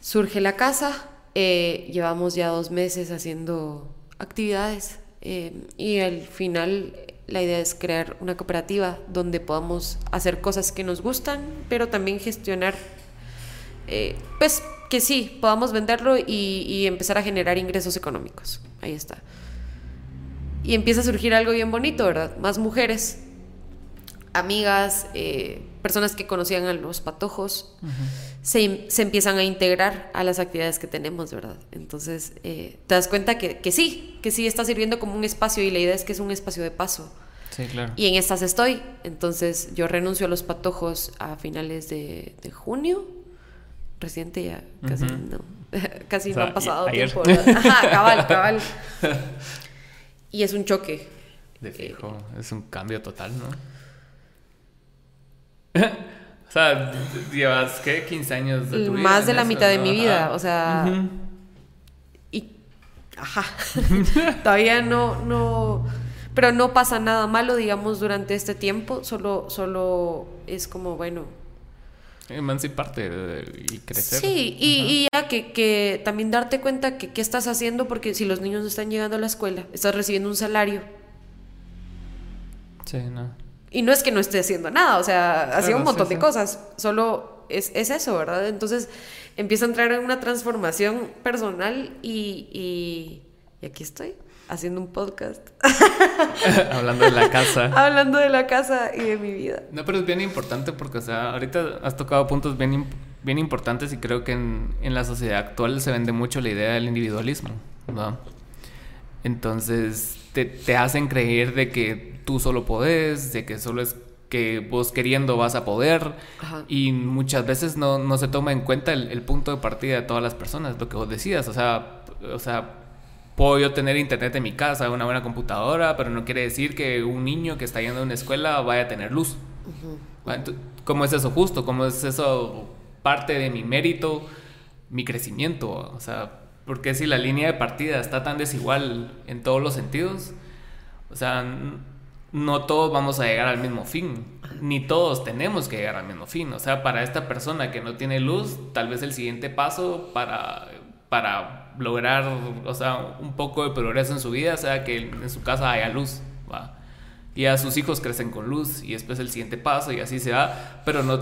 surge la casa, eh, llevamos ya dos meses haciendo actividades eh, y al final la idea es crear una cooperativa donde podamos hacer cosas que nos gustan, pero también gestionar, eh, pues que sí, podamos venderlo y, y empezar a generar ingresos económicos. Ahí está. Y empieza a surgir algo bien bonito, ¿verdad? Más mujeres, amigas, eh, personas que conocían a los patojos, se, se empiezan a integrar a las actividades que tenemos, ¿verdad? Entonces, eh, te das cuenta que, que sí, que sí está sirviendo como un espacio y la idea es que es un espacio de paso. Sí, claro. Y en estas estoy. Entonces, yo renuncio a los patojos a finales de, de junio. Reciente ya, casi no. [LAUGHS] casi O sea, no ha pasado tiempo. Ajá, cabal, cabal. [LAUGHS] Y es un choque. De fijo, es un cambio total, ¿no? [LAUGHS] o sea, llevas, ¿qué? 15 años de tu vida. Más de la eso, mitad de mi vida, Ajá. o sea. Y, ajá, todavía no, no, pero no pasa nada malo, digamos, durante este tiempo, solo, solo es como, bueno, Emanciparte y crecer. sí, y, y ya que, que también darte cuenta que qué estás haciendo, porque si los niños no están llegando a la escuela, estás recibiendo un salario, Sí, no. y no es que no esté haciendo nada, o sea, hacía Claro, un montón sí, de sí. cosas, solo es, es eso, ¿verdad? Entonces empieza a entrar en una transformación personal y, y, y aquí estoy. Haciendo un podcast. [LAUGHS] Hablando de la casa. [LAUGHS] Hablando de la casa y de mi vida. No, pero es bien importante porque, o sea, ahorita has tocado puntos bien, bien importantes y creo que en, en la sociedad actual se vende mucho la idea del individualismo, ¿no? Entonces te, te hacen creer de que tú solo podés, de que solo es que vos queriendo vas a poder Ajá. y muchas veces no, no se toma en cuenta el, el punto de partida de todas las personas, lo que vos decías, o sea, o sea, puedo yo tener internet en mi casa, una buena computadora, pero no quiere decir que un niño que está yendo a una escuela vaya a tener luz. Ah, ento- ¿Cómo es eso justo? ¿Cómo es eso parte de mi mérito, mi crecimiento? O sea, porque si la línea de partida está tan desigual en todos los sentidos, o sea, no todos vamos a llegar al mismo fin, ni todos tenemos que llegar al mismo fin. O sea, para esta persona que no tiene luz, tal vez el siguiente paso para, para lograr, o sea, un poco de progreso en su vida sea que en su casa haya luz, ¿va? Y a sus hijos crecen con luz y después el siguiente paso y así se va, pero no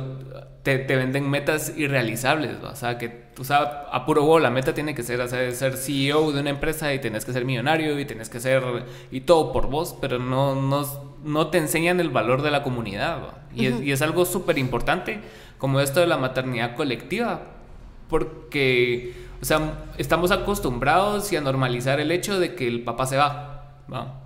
te, te venden metas irrealizables, ¿va? o sea, que o sea, a puro gol, la meta tiene que ser hacer, ser CEO de una empresa y tenés que ser millonario y tenés que ser y todo por vos, pero no, no, no te enseñan el valor de la comunidad, ¿va? y, es, y es algo súper importante como esto de la maternidad colectiva, porque, o sea, estamos acostumbrados y a normalizar el hecho de que el papá se va, ¿va?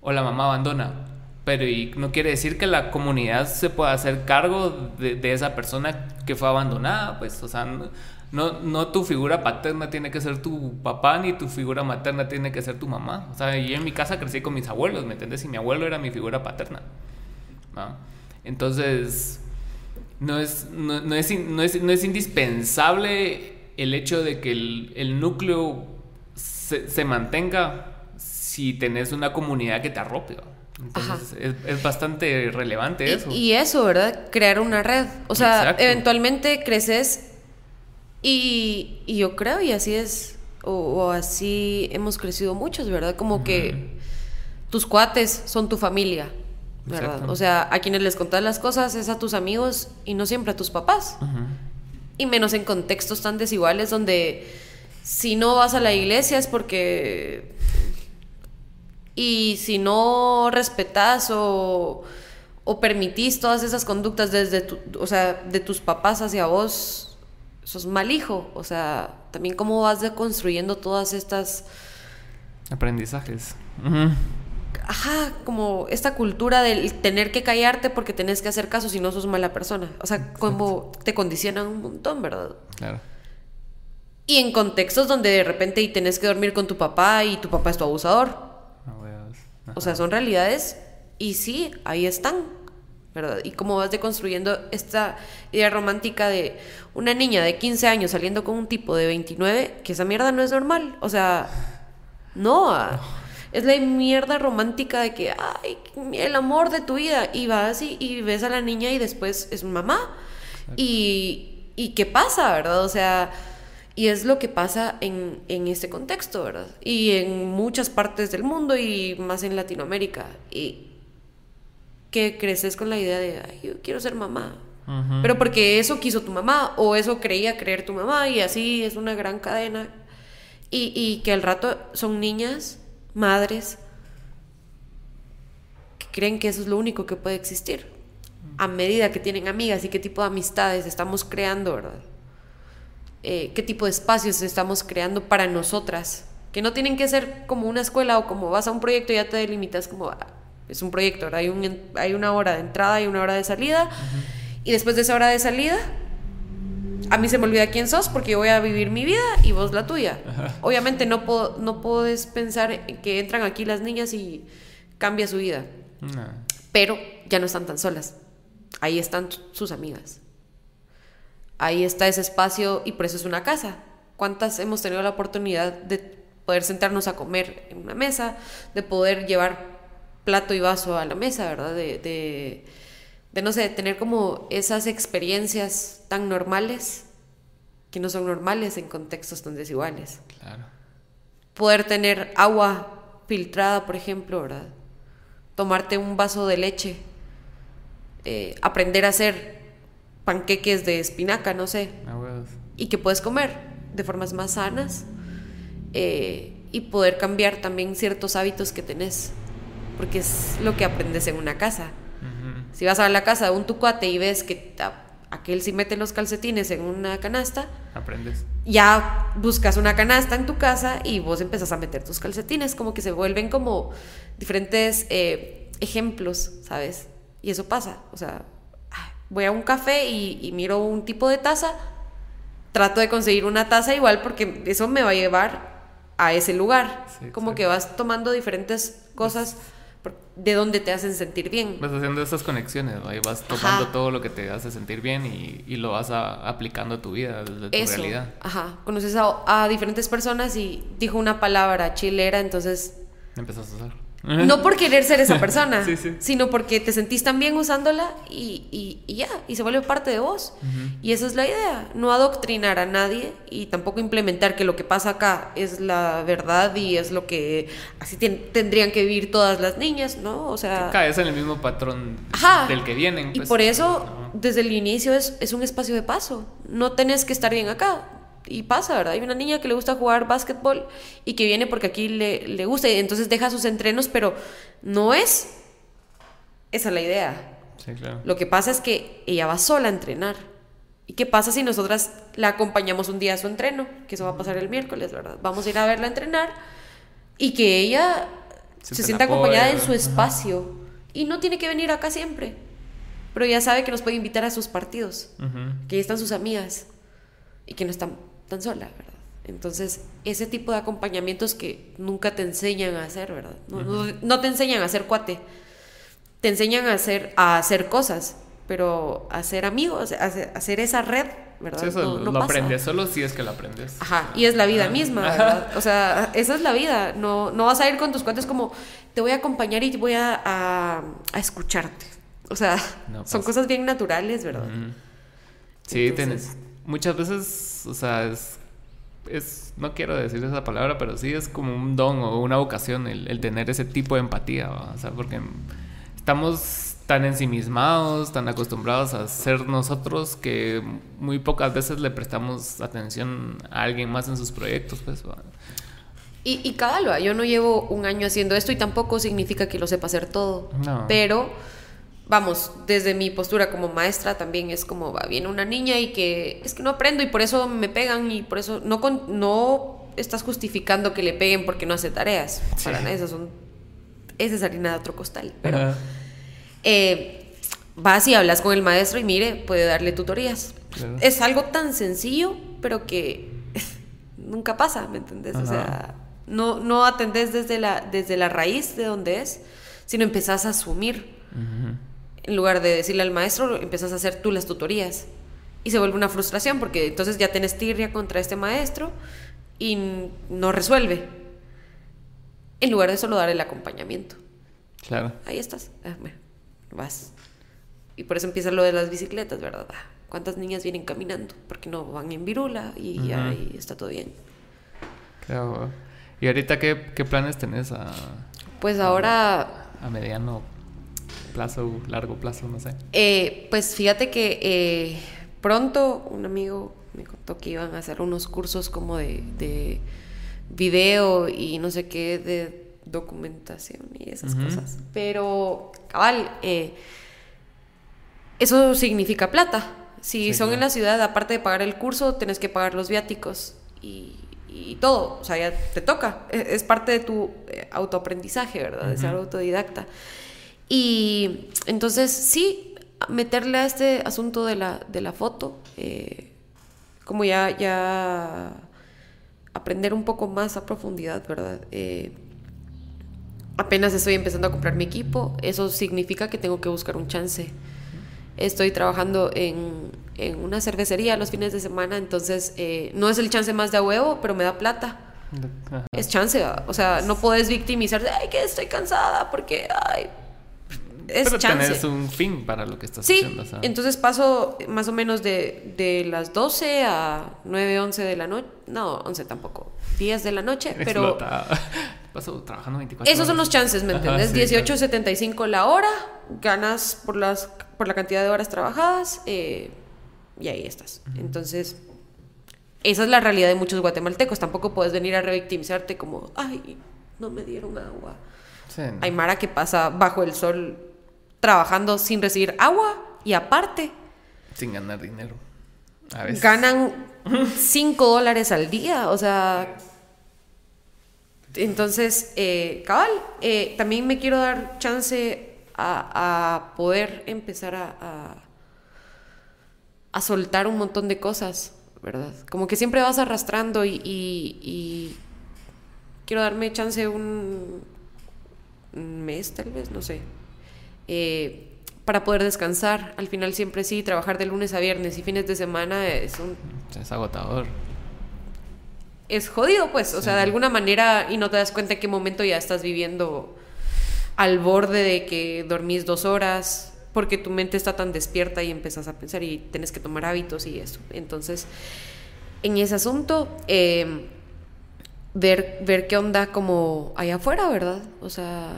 o la mamá abandona. Pero y no quiere decir que la comunidad se pueda hacer cargo de, de esa persona que fue abandonada, pues, o sea, no, no, no tu figura paterna tiene que ser tu papá, ni tu figura materna tiene que ser tu mamá. O sea, yo en mi casa crecí con mis abuelos, ¿me entiendes? Y mi abuelo era mi figura paterna. ¿va? Entonces, no es, no, no es, no es, no es indispensable el hecho de que el, el núcleo se, se mantenga si tenés una comunidad que te arrope. Entonces, es, es bastante relevante Y- eso. Y, eso, ¿verdad? Crear una red. O sea, Exacto. eventualmente creces y, y yo creo, y así es, o, o así hemos crecido muchos, ¿verdad? Como que tus cuates son tu familia, ¿verdad? O sea, a quienes les contás las cosas es a tus amigos y no siempre a tus papás. Y menos en contextos tan desiguales donde si no vas a la iglesia es porque... Y si no respetas o, o permitís todas esas conductas desde tu, o sea, de tus papás hacia vos, sos mal hijo. O sea, también cómo vas deconstruyendo todas estas... Aprendizajes. Ujú. Ajá, como esta cultura del tener que callarte porque tenés que hacer caso si no sos mala persona. O sea, como te condicionan un montón, ¿verdad? Claro. Y en contextos donde de repente y tenés que dormir con tu papá y tu papá es tu abusador. No. O sea, son realidades y sí, ahí están, ¿verdad? Y cómo vas deconstruyendo esta idea romántica de una niña de 15 años saliendo con un tipo de 29, que esa mierda no es normal. O sea, no. ah, Es la mierda romántica de que, ay, el amor de tu vida. Y vas y, y ves a la niña y después es mamá. Y, y qué pasa, ¿verdad? O sea, y es lo que pasa en, en este contexto, ¿verdad? Y en muchas partes del mundo y más en Latinoamérica. Y que creces con la idea de, ay, yo quiero ser mamá. Pero porque eso quiso tu mamá o eso creía creer tu mamá y así es una gran cadena. Y, y que al rato son niñas, madres, que creen que eso es lo único que puede existir. A medida que tienen amigas y qué tipo de amistades estamos creando, ¿verdad? Eh, qué tipo de espacios estamos creando para nosotras. Que no tienen que ser como una escuela o como vas a un proyecto y ya te delimitas como, ah, es un proyecto, ¿verdad? Hay, un, hay una hora de entrada y una hora de salida. Y después de esa hora de salida, a mí se me olvida quién sos porque yo voy a vivir mi vida y vos la tuya. Obviamente no, puedo, no puedes pensar en que entran aquí las niñas y cambia su vida. No. Pero ya no están tan solas. Ahí están sus amigas. Ahí está ese espacio y por eso es una casa. ¿Cuántas hemos tenido la oportunidad de poder sentarnos a comer en una mesa, de poder llevar plato y vaso a la mesa, ¿verdad? De, de, de, no sé, tener como esas experiencias tan normales que no son normales en contextos tan desiguales Claro. poder tener agua filtrada, por ejemplo, ¿verdad? Tomarte un vaso de leche, eh, aprender a hacer panqueques de espinaca, no sé, veas. y que puedes comer de formas más sanas, eh, y poder cambiar también ciertos hábitos que tenés, porque es lo que aprendes en una casa. Si vas a la casa de un tucuate y ves que aquel sí mete los calcetines en una canasta, aprendes. Ya buscas una canasta en tu casa y vos empezás a meter tus calcetines, como que se vuelven como diferentes eh, ejemplos, ¿sabes? Y eso pasa, o sea, voy a un café y, miro un tipo de taza, trato de conseguir una taza igual porque eso me va a llevar a ese lugar, como que vas tomando diferentes cosas de donde te hacen sentir bien. Vas haciendo esas conexiones, ahí vas tomando todo lo que te hace sentir bien y, lo vas aplicando a tu vida, desde tu realidad. Ajá, conoces a, a, diferentes personas y dijo una palabra chilera, entonces... Empezás a usar. No por querer ser esa [LAUGHS] persona, sino porque te sentís tan bien usándola y, ya, y se vuelve parte de vos. Y esa es la idea, no adoctrinar a nadie y tampoco implementar que lo que pasa acá es la verdad y es lo que así tendrían que vivir todas las niñas, ¿no? O sea... caes en el mismo patrón del que vienen. y pues. por eso, desde el inicio es, es un espacio de paso. No tenés que estar bien acá, y pasa, ¿verdad? Hay una niña que le gusta jugar básquetbol y que viene porque aquí le, le gusta y entonces deja sus entrenos, pero no es esa la idea. Sí, claro. Lo que pasa es que ella va sola a entrenar. ¿Y qué pasa si nosotras la acompañamos un día a su entreno? Que eso va a pasar el miércoles, ¿verdad? Vamos a ir a verla entrenar y que ella se, sienta acompañada en su espacio. Y no tiene que venir acá siempre. Pero ya sabe que nos puede invitar a sus partidos, que ahí están sus amigas y que no están tan sola, ¿verdad? Entonces, ese tipo de acompañamientos que nunca te enseñan a hacer, ¿verdad? No, te enseñan a hacer cuate, te enseñan a hacer, a hacer cosas, pero a ser amigos, a hacer, esa red, ¿verdad? eso lo aprendes solo si es que lo aprendes. Ajá, y es la vida misma, [LAUGHS] ¿verdad? O sea, esa es la vida. No, no vas a ir con tus cuates como, te voy a acompañar y voy a, a, escucharte. O sea, son cosas bien naturales, ¿verdad? Sí, tienes muchas veces, o sea, es, es, no quiero decir esa palabra, pero sí es como un don o una vocación el, tener ese tipo de empatía, o sea, porque estamos tan ensimismados, tan acostumbrados a ser nosotros que muy pocas veces le prestamos atención a alguien más en sus proyectos, pues. Y, y cada yo no llevo un año haciendo esto y tampoco significa que lo sepa hacer todo, no. pero vamos, desde mi postura como maestra también es como, va, viene una niña y que es que no aprendo y por eso me pegan y por eso no, no estás justificando que le peguen porque no hace tareas. Para nada, eso son, esa es harina de otro costal. Pero eh, vas y hablas con el maestro y mire, puede darle tutorías. Es algo tan sencillo, pero que [LAUGHS] nunca pasa, ¿me entendés? O sea, no, no atendés desde la, desde la raíz de donde es, sino empezás a asumir en lugar de decirle al maestro, empiezas a hacer tú las tutorías. Y se vuelve una frustración porque entonces ya tienes tirria contra este maestro y no resuelve. En lugar de solo dar el acompañamiento. Claro. Ahí estás. Ah, vas. Y por eso empieza lo de las bicicletas, ¿verdad? Ah, ¿Cuántas niñas vienen caminando? Porque no van en virula y ahí está todo bien. Claro. ¿Y ahorita qué, planes tenés a... Pues ahora... a mediano plazo, largo plazo, no sé? Eh, pues fíjate que eh, pronto un amigo me contó que iban a hacer unos cursos como de, de video y no sé qué, de documentación y esas cosas. Pero, cabal, eh, eso significa plata. Si son en la ciudad, aparte de pagar el curso, tienes que pagar los viáticos y, y todo. O sea, ya te toca. E, es, parte de tu autoaprendizaje, ¿verdad? De ser autodidacta. Y entonces sí, meterle a este asunto de la, de la foto, eh, como ya, ya aprender un poco más a profundidad, ¿verdad? Eh, apenas estoy empezando a comprar mi equipo, eso significa que tengo que buscar un chance. Estoy trabajando en, en una cervecería los fines de semana, entonces eh, no es el chance más de a huevo, pero me da plata. Es chance, o sea, no puedes victimizarte, ay, que estoy cansada porque, ay, es Pero chance. un fin para lo que estás haciendo. Sí, entonces paso más o menos de, de, las 12 a 9, 11 de la noche. No, 11 tampoco. 10 de la noche, [LAUGHS] pero... [LAUGHS] Paso trabajando 24 Esos son los chances, ¿me entiendes? 18.75 la hora, ganas por, las, por la cantidad de horas trabajadas eh, y ahí estás. Entonces, esa es la realidad de muchos guatemaltecos. Tampoco puedes venir a revictimizarte como, ay, no me dieron agua. Sí, no. Hay Mara que pasa bajo el sol trabajando sin recibir agua y aparte Sin ganar dinero. A veces. ganan [LAUGHS] 5 dólares al día. O sea, entonces, eh, cabal, eh, también me quiero dar chance a, a poder empezar a, a, a soltar un montón de cosas, ¿verdad? Como que siempre vas arrastrando y, y- y quiero darme chance un, un mes, tal vez, no sé, eh, para poder descansar. Al final siempre sí, trabajar de lunes a viernes y fines de semana es un Es agotador. es jodido, pues. O sea, de alguna manera, y no te das cuenta en qué momento ya estás viviendo al borde de que dormís dos horas, porque tu mente está tan despierta y empiezas a pensar y tienes que tomar hábitos y eso. Entonces, en ese asunto, eh, ver, ver qué onda como allá afuera, ¿verdad? O sea,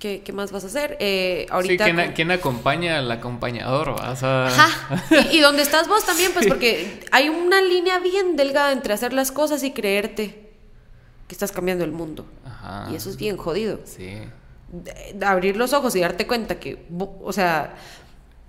¿qué, qué más vas a hacer? Eh, ahorita sí, ¿quién, con- quién acompaña al acompañador? O sea, Ajá. [LAUGHS] Y, y donde estás vos también, pues porque hay una línea bien delgada entre hacer las cosas y creerte que estás cambiando el mundo. Ajá. Y eso es bien jodido. Sí. De- de abrir los ojos y darte cuenta que, o sea,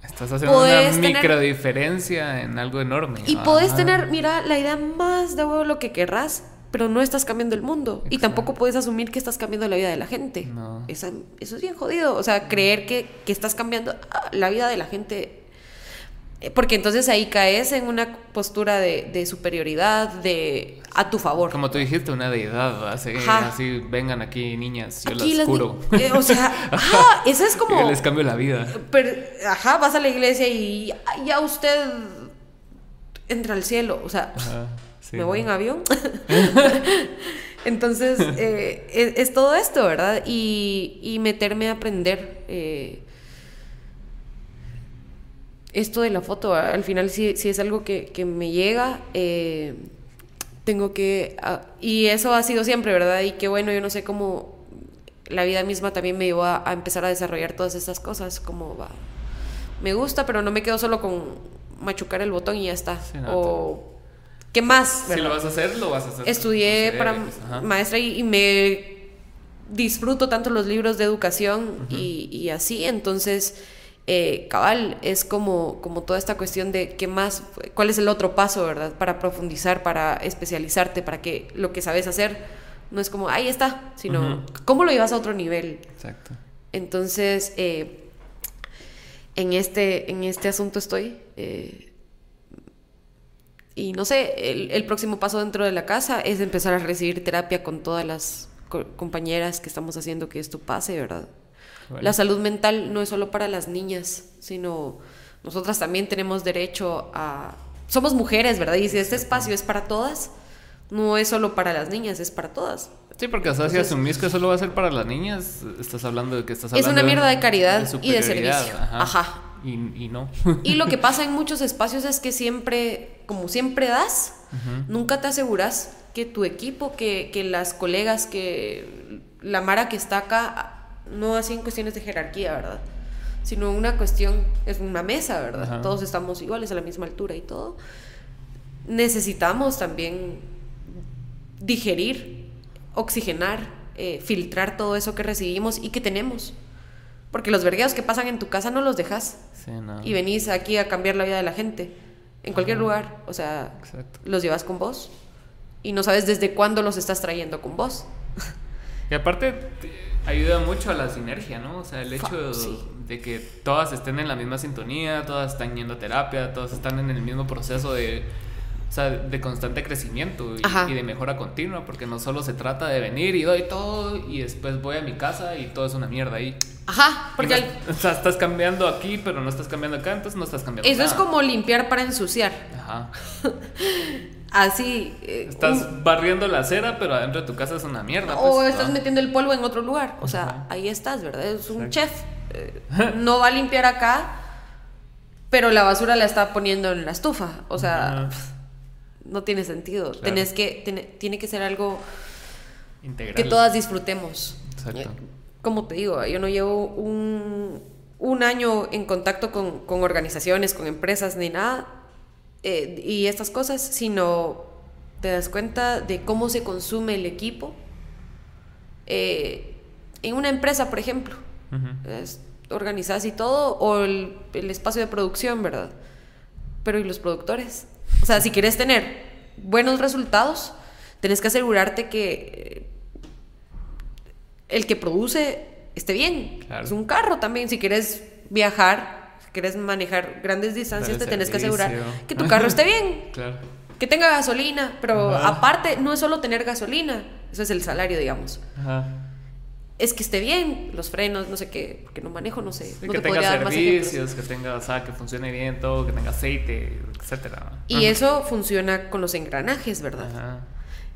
Estás haciendo una tener- micro diferencia en algo enorme. y ¿va? podés Ajá. tener, mira, la idea más de huevo lo que querrás, pero no estás cambiando el mundo. Y tampoco puedes asumir que estás cambiando la vida de la gente. No. Esa- eso es bien jodido. O sea, creer que, que estás cambiando ah, la vida de la gente. Eh, Porque entonces ahí caes en una postura de, de superioridad, de a tu favor. Como tú dijiste, una deidad, así, así vengan aquí niñas, yo Aquí las las ni- curo. eh, o sea, [LAUGHS] ajá, eso es como. Yo les cambio la vida. Pero, ajá, vas a la iglesia y ya- ya usted entra al cielo. O sea, Ajá, sí, me voy ¿no? en avión. [LAUGHS] Entonces, eh, es, es todo esto, ¿verdad? Y, y meterme a aprender. eh, esto de la foto, al final sí es algo que, que me llega. eh, tengo que... ah, y eso ha sido siempre, ¿verdad? Y qué bueno, yo no sé cómo la vida misma también me llevó a, a empezar a desarrollar todas estas cosas, como va... Me gusta, pero no me quedo solo con machucar el botón y ya está. Sí, no, o... ¿Qué más? Si verdad? lo vas a hacer, lo vas a hacer. Estudié para pues, ajá. maestra y, y me disfruto tanto los libros de educación y, y así, entonces, eh, cabal, es como, como toda esta cuestión de qué más, cuál es el otro paso, ¿verdad? Para profundizar, para especializarte, para que lo que sabes hacer no es como, ahí está, sino. ¿cómo lo llevas a otro nivel? Exacto. Entonces, eh, en, este, en este asunto estoy. eh, y no sé, el, el próximo paso dentro de la casa es empezar a recibir terapia con todas las co- compañeras que estamos haciendo que esto pase, ¿verdad? Vale. La salud mental no es solo para las niñas, sino nosotras también tenemos derecho a... Somos mujeres, ¿verdad? Y si este espacio es para todas, no es solo para las niñas, es para todas. Sí, porque o sea, si asumís que solo va a ser para las niñas, estás hablando de que estás Es hablando una mierda de caridad y de servicio. Ajá. Y, y no. [LAUGHS] Y lo que pasa en muchos espacios es que siempre, como siempre das, nunca te aseguras que tu equipo, que, que las colegas, que la Mara que está acá, no así en cuestiones de jerarquía, ¿verdad? Sino una cuestión, es una mesa, ¿verdad? Ajá. Todos estamos iguales a la misma altura y todo. Necesitamos también digerir, oxigenar, eh, filtrar todo eso que recibimos y que tenemos. Porque los vergueos que pasan en tu casa no los dejas Sí, no. y venís aquí a cambiar la vida de la gente en cualquier lugar. O sea, Exacto. los llevas con vos y no sabes desde cuándo los estás trayendo con vos. [LAUGHS] Y aparte te ayuda mucho a la sinergia, ¿no? O sea, el hecho sí. de que todas estén en la misma sintonía, todas están yendo a terapia, todas están en el mismo proceso de, o sea, de constante crecimiento y, de mejora continua, porque no solo se trata de venir y doy todo y después voy a mi casa y todo es una mierda ahí. Ajá, porque no- o sea, estás cambiando aquí, pero no estás cambiando acá, entonces no estás cambiando eso es como limpiar para ensuciar. Ajá. [LAUGHS] Así. eh, Estás un- barriendo la acera, pero adentro de tu casa es una mierda. o pues, estás ¿no? metiendo el polvo en otro lugar. O sea, Ajá. ahí estás, ¿verdad? Es un Exacto. chef. eh, [LAUGHS] no va a limpiar acá, pero la basura la está poniendo en la estufa. O sea, Ajá. No tiene sentido. Claro. Tenés que, tiene, tiene que ser algo Integral. que todas disfrutemos. Exacto. Como te digo, yo no llevo un, un año en contacto con, con organizaciones, con empresas, ni nada. eh, y estas cosas, sino te das cuenta de cómo se consume el equipo. Eh, en una empresa, por ejemplo, organizas y todo, o el, el espacio de producción, ¿verdad? Pero ¿y los productores? O sea, si quieres tener buenos resultados, tenés que asegurarte que eh, el que produce esté bien. Claro. Es un carro también. Si quieres viajar, si quieres manejar grandes distancias, te tenés que asegurar que tu carro esté bien. [LAUGHS] Claro. Que tenga gasolina, pero Ajá. aparte no es solo tener gasolina, eso es el salario, digamos. Ajá. Es que esté bien, los frenos, no sé qué, porque no manejo, no sé. Sí, no que te tenga servicios, que tenga, o sea, que funcione bien todo, que tenga aceite, etcétera. Y eso funciona con los engranajes, ¿verdad? Ajá.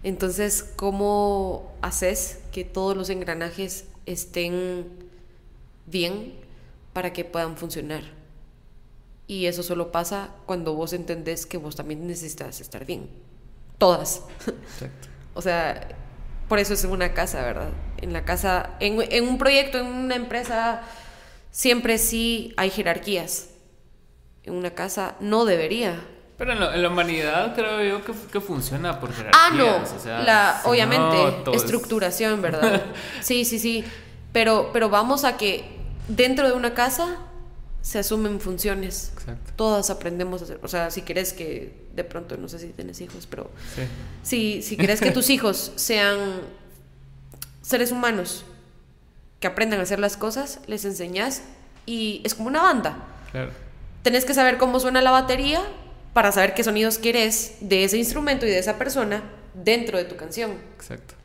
Entonces, ¿cómo haces que todos los engranajes estén bien para que puedan funcionar? Y eso solo pasa cuando vos entendés que vos también necesitas estar bien. Todas. [LAUGHS] Exacto. O sea, por eso es una casa, ¿verdad? En la casa, en, en un proyecto, en una empresa, siempre sí hay jerarquías. En una casa no debería. Pero en, lo- en la humanidad creo yo que, que funciona por jerarquías. Ah, no, o sea, la, si obviamente, no, [LAUGHS] estructuración, ¿verdad? [LAUGHS] sí, sí, sí. Pero, pero vamos a que dentro de una casa se asumen funciones. Exacto. Todas aprendemos a hacer. O sea, si quieres que, de pronto, no sé si tienes hijos, pero Sí. si, si quieres que tus [LAUGHS] hijos sean seres humanos que aprendan a hacer las cosas, les enseñas y es como una banda. Claro. Tenés que saber cómo suena la batería para saber qué sonidos quieres de ese instrumento y de esa persona dentro de tu canción. Exacto.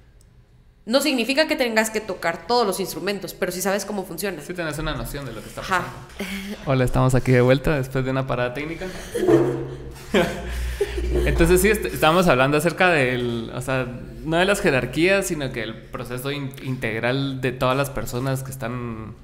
No significa que tengas que tocar todos los instrumentos, pero sí sabes cómo funciona. Sí tenés una noción de lo que está pasando. Hola, estamos aquí de vuelta después de una parada técnica. [LAUGHS] [LAUGHS] Entonces sí, est- estábamos hablando acerca del, o sea, no de las jerarquías, sino que el proceso in- integral de todas las personas que están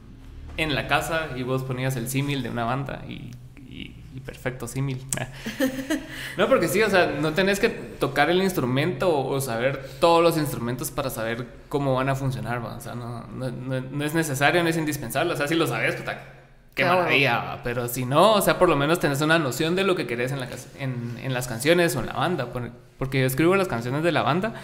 en la casa y vos ponías el símil de una banda y, y- y perfecto símil. [LAUGHS] No, porque sí, o sea, no tenés que tocar el instrumento o, saber todos los instrumentos para saber cómo van a funcionar, ¿va? o sea, no, no, no- no es necesario, no es indispensable, o sea, si lo sabes, puta, qué Claro. maravilla, pero si no, o sea, por lo menos tenés una noción de lo que querés en, la, en, en las canciones o en la banda, por- porque yo escribo las canciones de la banda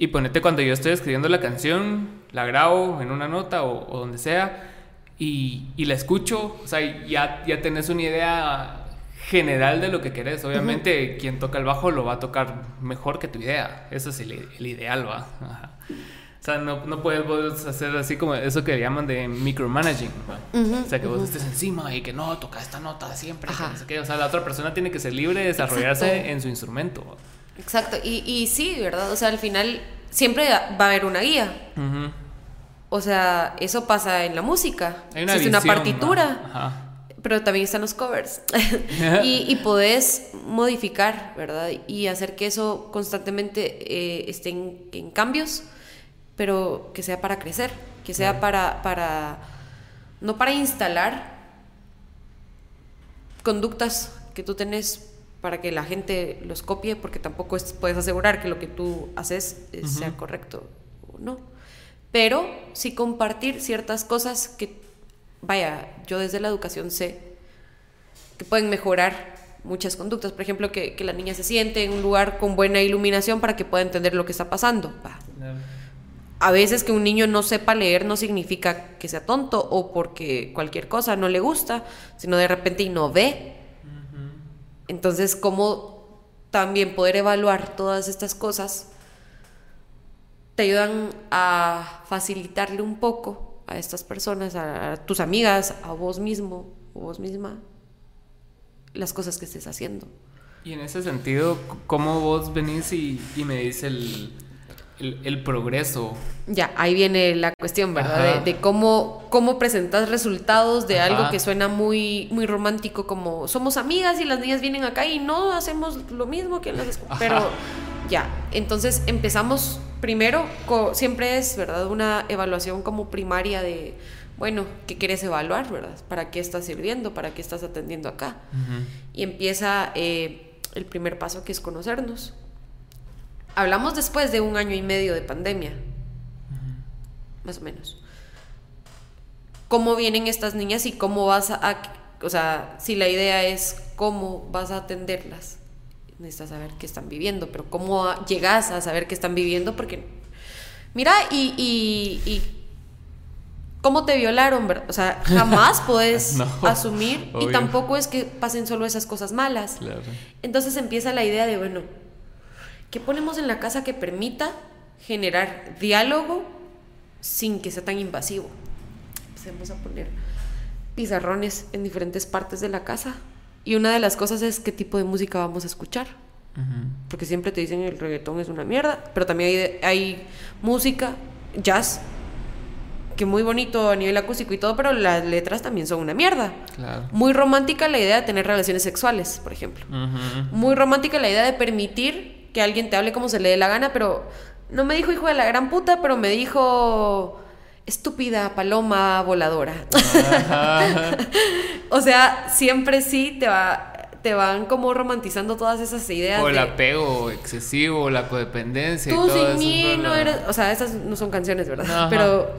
y ponete cuando yo estoy escribiendo la canción, la grabo en una nota o, o donde sea y, y la escucho, o sea, ya, ya tenés una idea general de lo que querés. Obviamente quien toca el bajo lo va a tocar mejor que tu idea. Eso es el, el ideal, va. Ajá. O sea, no, no puedes hacer así como eso que llaman de micromanaging. ¿va? Ujú, o sea, que vos estés encima y que no, toca esta nota siempre. que no sé qué. O sea, la otra persona tiene que ser libre de desarrollarse Exacto. en su instrumento. Exacto. Y, y sí, ¿verdad? O sea, al final siempre va a haber una guía. O sea, eso pasa en la música. Hay una Existe una visión, partitura. Ajá. Pero también están los covers. [LAUGHS] [LAUGHS] y, y podés modificar, ¿verdad? Y hacer que eso constantemente eh, esté en, en cambios, pero que sea para crecer, que sea para, para, no para instalar conductas que tú tenés para que la gente los copie, porque tampoco es- puedes asegurar que lo que tú haces eh, sea correcto o no. Pero sí compartir ciertas cosas que, vaya, yo desde la educación sé que pueden mejorar muchas conductas. Por ejemplo, que, que la niña se siente en un lugar con buena iluminación para que pueda entender lo que está pasando. A veces que un niño no sepa leer no significa que sea tonto o porque cualquier cosa no le gusta, sino de repente y no ve. Entonces, ¿cómo también poder evaluar todas estas cosas te ayudan a facilitarle un poco a estas personas, a, tus amigas, a vos mismo o vos misma, las cosas que estés haciendo? Y en ese sentido, ¿cómo vos venís y, y me dices el, el, el progreso? Ya, ahí viene la cuestión, ¿verdad? De, de cómo, cómo presentas resultados de Ajá. algo que suena muy, muy romántico, como somos amigas y las niñas vienen acá y no hacemos lo mismo que en las. Ajá. Pero ya, entonces empezamos primero, siempre es, ¿verdad? Una evaluación como primaria de, bueno, ¿qué quieres evaluar, ¿verdad? ¿Para qué estás sirviendo? ¿Para qué estás atendiendo acá? Y empieza eh, el primer paso que es conocernos. Hablamos después de un año y medio de pandemia, más o menos. ¿Cómo vienen estas niñas y cómo vas a, a- O sea, si la idea es cómo vas a atenderlas, necesitas saber qué están viviendo, pero cómo a- llegas a saber qué están viviendo, porque, mira, y, y, y cómo te violaron, ¿verdad? O sea, jamás [LAUGHS] puedes No, asumir y tampoco es que pasen solo esas cosas malas. Claro. Entonces empieza la idea de, bueno, ¿qué ponemos en la casa que permita generar diálogo sin que sea tan invasivo? Empecemos a poner pizarrones en diferentes partes de la casa. Y una de las cosas es qué tipo de música vamos a escuchar. Porque siempre te dicen el reggaetón es una mierda, pero también hay, hay música, jazz, que muy bonito a nivel acústico y todo, pero las letras también son una mierda. Claro. Muy romántica la idea de tener relaciones sexuales, por ejemplo. Ujú. Muy romántica la idea de permitir que alguien te hable como se le dé la gana, pero no me dijo hijo de la gran puta, pero me dijo estúpida paloma voladora. [LAUGHS] O sea, siempre sí te va te van como romantizando todas esas ideas O el de apego excesivo, la codependencia y tú todo sin mí no eres, o sea, esas no son canciones, ¿verdad? Ajá. Pero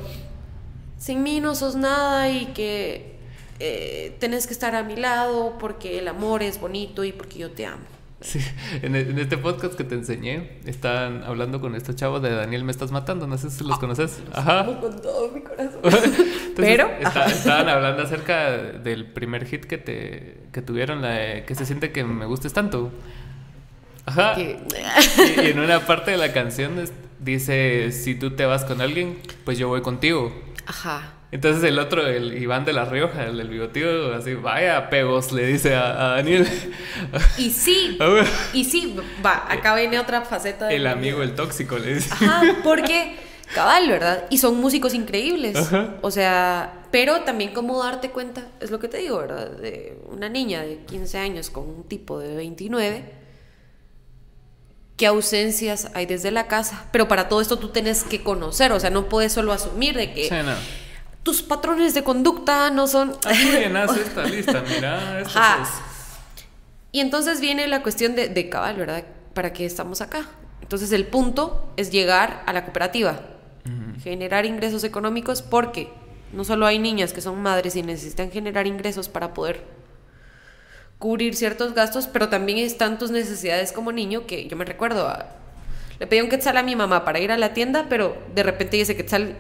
sin mí no sos nada y que eh, tenés que estar a mi lado porque el amor es bonito y porque yo te amo. Sí, en, e- en este podcast que te enseñé, estaban hablando con estos chavos de Daniel Me Estás Matando, no sé si los conoces. Ajá. Amo con todo mi corazón. [LAUGHS] Entonces, Pero, estaban hablando acerca del primer hit que te que tuvieron, la de que se siente que me gustes tanto. Ajá. Y, y en una parte de la canción dice, si tú te vas con alguien, pues yo voy contigo. Ajá. Entonces el otro, el Iván de la Rioja, el del bigotío, así, vaya pegos, le dice a, a Daniel. Y sí, [LAUGHS] y sí, va, acá viene otra faceta de el mi amigo, el tóxico, le dice. Ajá, [LAUGHS] porque cabal, ¿verdad? Y son músicos increíbles. Ajá. O sea, pero también cómo darte cuenta, es lo que te digo, ¿verdad? De una niña de 15 años con un tipo de 29, qué ausencias hay desde la casa. Pero para todo esto tú tienes que conocer, o sea, no puedes solo asumir de que Sí, no. Tus patrones de conducta no son... Aquí llenas [LAUGHS] esta lista, mira, esto es... Y entonces viene la cuestión de, de cabal, ¿verdad? ¿Para qué estamos acá? Entonces el punto es llegar a la cooperativa, generar ingresos económicos porque no solo hay niñas que son madres y necesitan generar ingresos para poder cubrir ciertos gastos, pero también están tus necesidades como niño que yo me recuerdo, le pedí un quetzal a mi mamá para ir a la tienda, pero de repente ese quetzal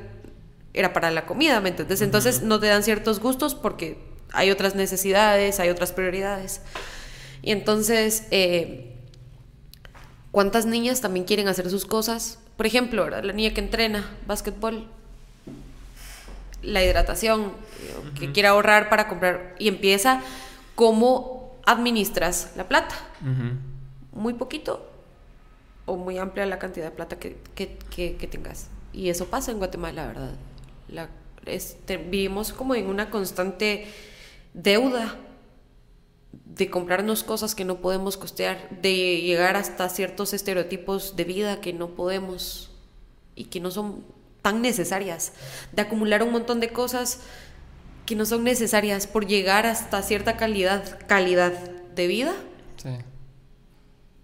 era para la comida, ¿me entiendes? Entonces no te dan ciertos gustos porque hay otras necesidades, hay otras prioridades. Y entonces, eh, ¿cuántas niñas también quieren hacer sus cosas? Por ejemplo, ¿verdad? la niña que entrena básquetbol, la hidratación, eh, que quiere ahorrar para comprar, y empieza cómo administras la plata. Muy poquito o muy amplia la cantidad de plata que, que- que- que tengas. Y eso pasa en Guatemala, ¿verdad? La, este, vivimos como en una constante deuda de comprarnos cosas que no podemos costear, de llegar hasta ciertos estereotipos de vida que no podemos y que no son tan necesarias, de acumular un montón de cosas que no son necesarias por llegar hasta cierta calidad, calidad de vida, Sí.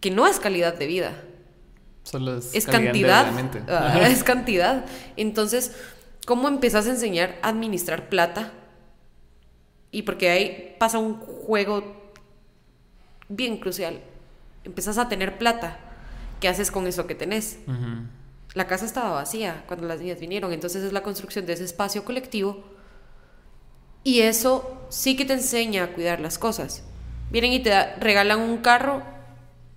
que no es calidad de vida, Solo es, es calidad de cantidad, la mente. ah, es cantidad. Entonces, ¿cómo empezás a enseñar a administrar plata? Y porque ahí pasa un juego bien crucial. Empezás a tener plata. ¿Qué haces con eso que tenés? La casa estaba vacía cuando las niñas vinieron, entonces es la construcción de ese espacio colectivo y eso sí que te enseña a cuidar las cosas. Vienen y te da- regalan un carro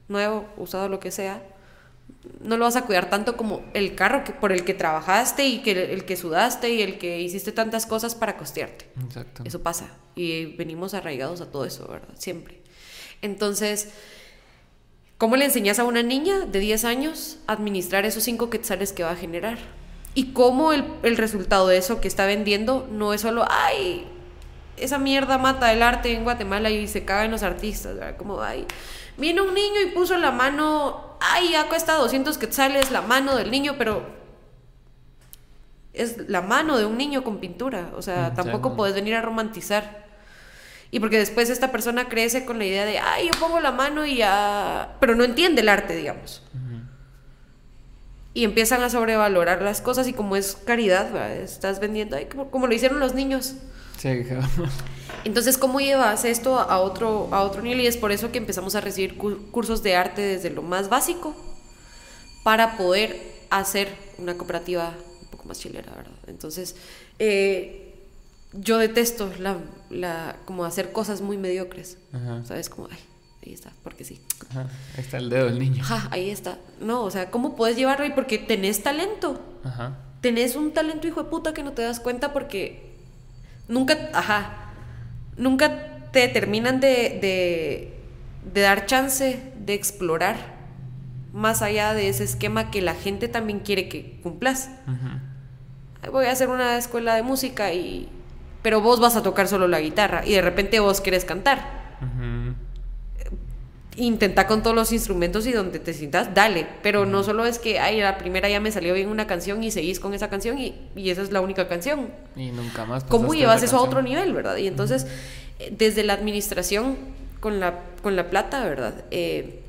nuevo, usado, lo que sea. No lo vas a cuidar tanto como el carro que, por el que trabajaste y que el que sudaste y el que hiciste tantas cosas para costearte. Exacto. Eso pasa. Y venimos arraigados a todo eso, ¿verdad? Siempre. Entonces, ¿cómo le enseñas a una niña de 10 años a administrar esos 5 quetzales que va a generar? Y cómo el, el resultado de eso que está vendiendo no es solo, ay, esa mierda mata el arte en Guatemala y se cagan los artistas, ¿verdad? Como, ay, vino un niño y puso la mano, ay, ya cuesta 200 quetzales la mano del niño, pero es la mano de un niño con pintura. O sea, Mm, tampoco puedes venir a romantizar. Y porque después esta persona crece con la idea de, ay, yo pongo la mano y ya. Pero no entiende el arte, digamos. Y empiezan a sobrevalorar las cosas y como es caridad, ¿verdad? estás vendiendo, ay, como, como lo hicieron los niños. Sí, [LAUGHS] Entonces, ¿cómo llevas esto a otro, a otro nivel? Y es por eso que empezamos a recibir cu- cursos de arte desde lo más básico para poder hacer una cooperativa un poco más chilera, ¿verdad? Entonces, eh, yo detesto la, la, como hacer cosas muy mediocres, Ajá. ¿sabes? Como, ay, ahí está, porque sí. Ajá. Ahí está el dedo del niño. Ajá, ahí está. No, o sea, ¿cómo puedes llevarlo ahí? Porque tenés talento. Ajá. Tenés un talento, hijo de puta, que no te das cuenta porque nunca, ajá, nunca te terminan de, de, de dar chance de explorar más allá de ese esquema que la gente también quiere que cumplas. Voy a hacer una escuela de música y... Pero vos vas a tocar solo la guitarra y de repente vos quieres cantar. Ujú. Intenta con todos los instrumentos y donde te sientas, dale. Pero no solo es que, ay, la primera ya me salió bien una canción y seguís con esa canción y, y esa es la única canción. Y nunca más. ¿Cómo llevas eso a otro nivel, verdad? Y entonces, eh, desde la administración con la, con la plata, ¿verdad? Eh,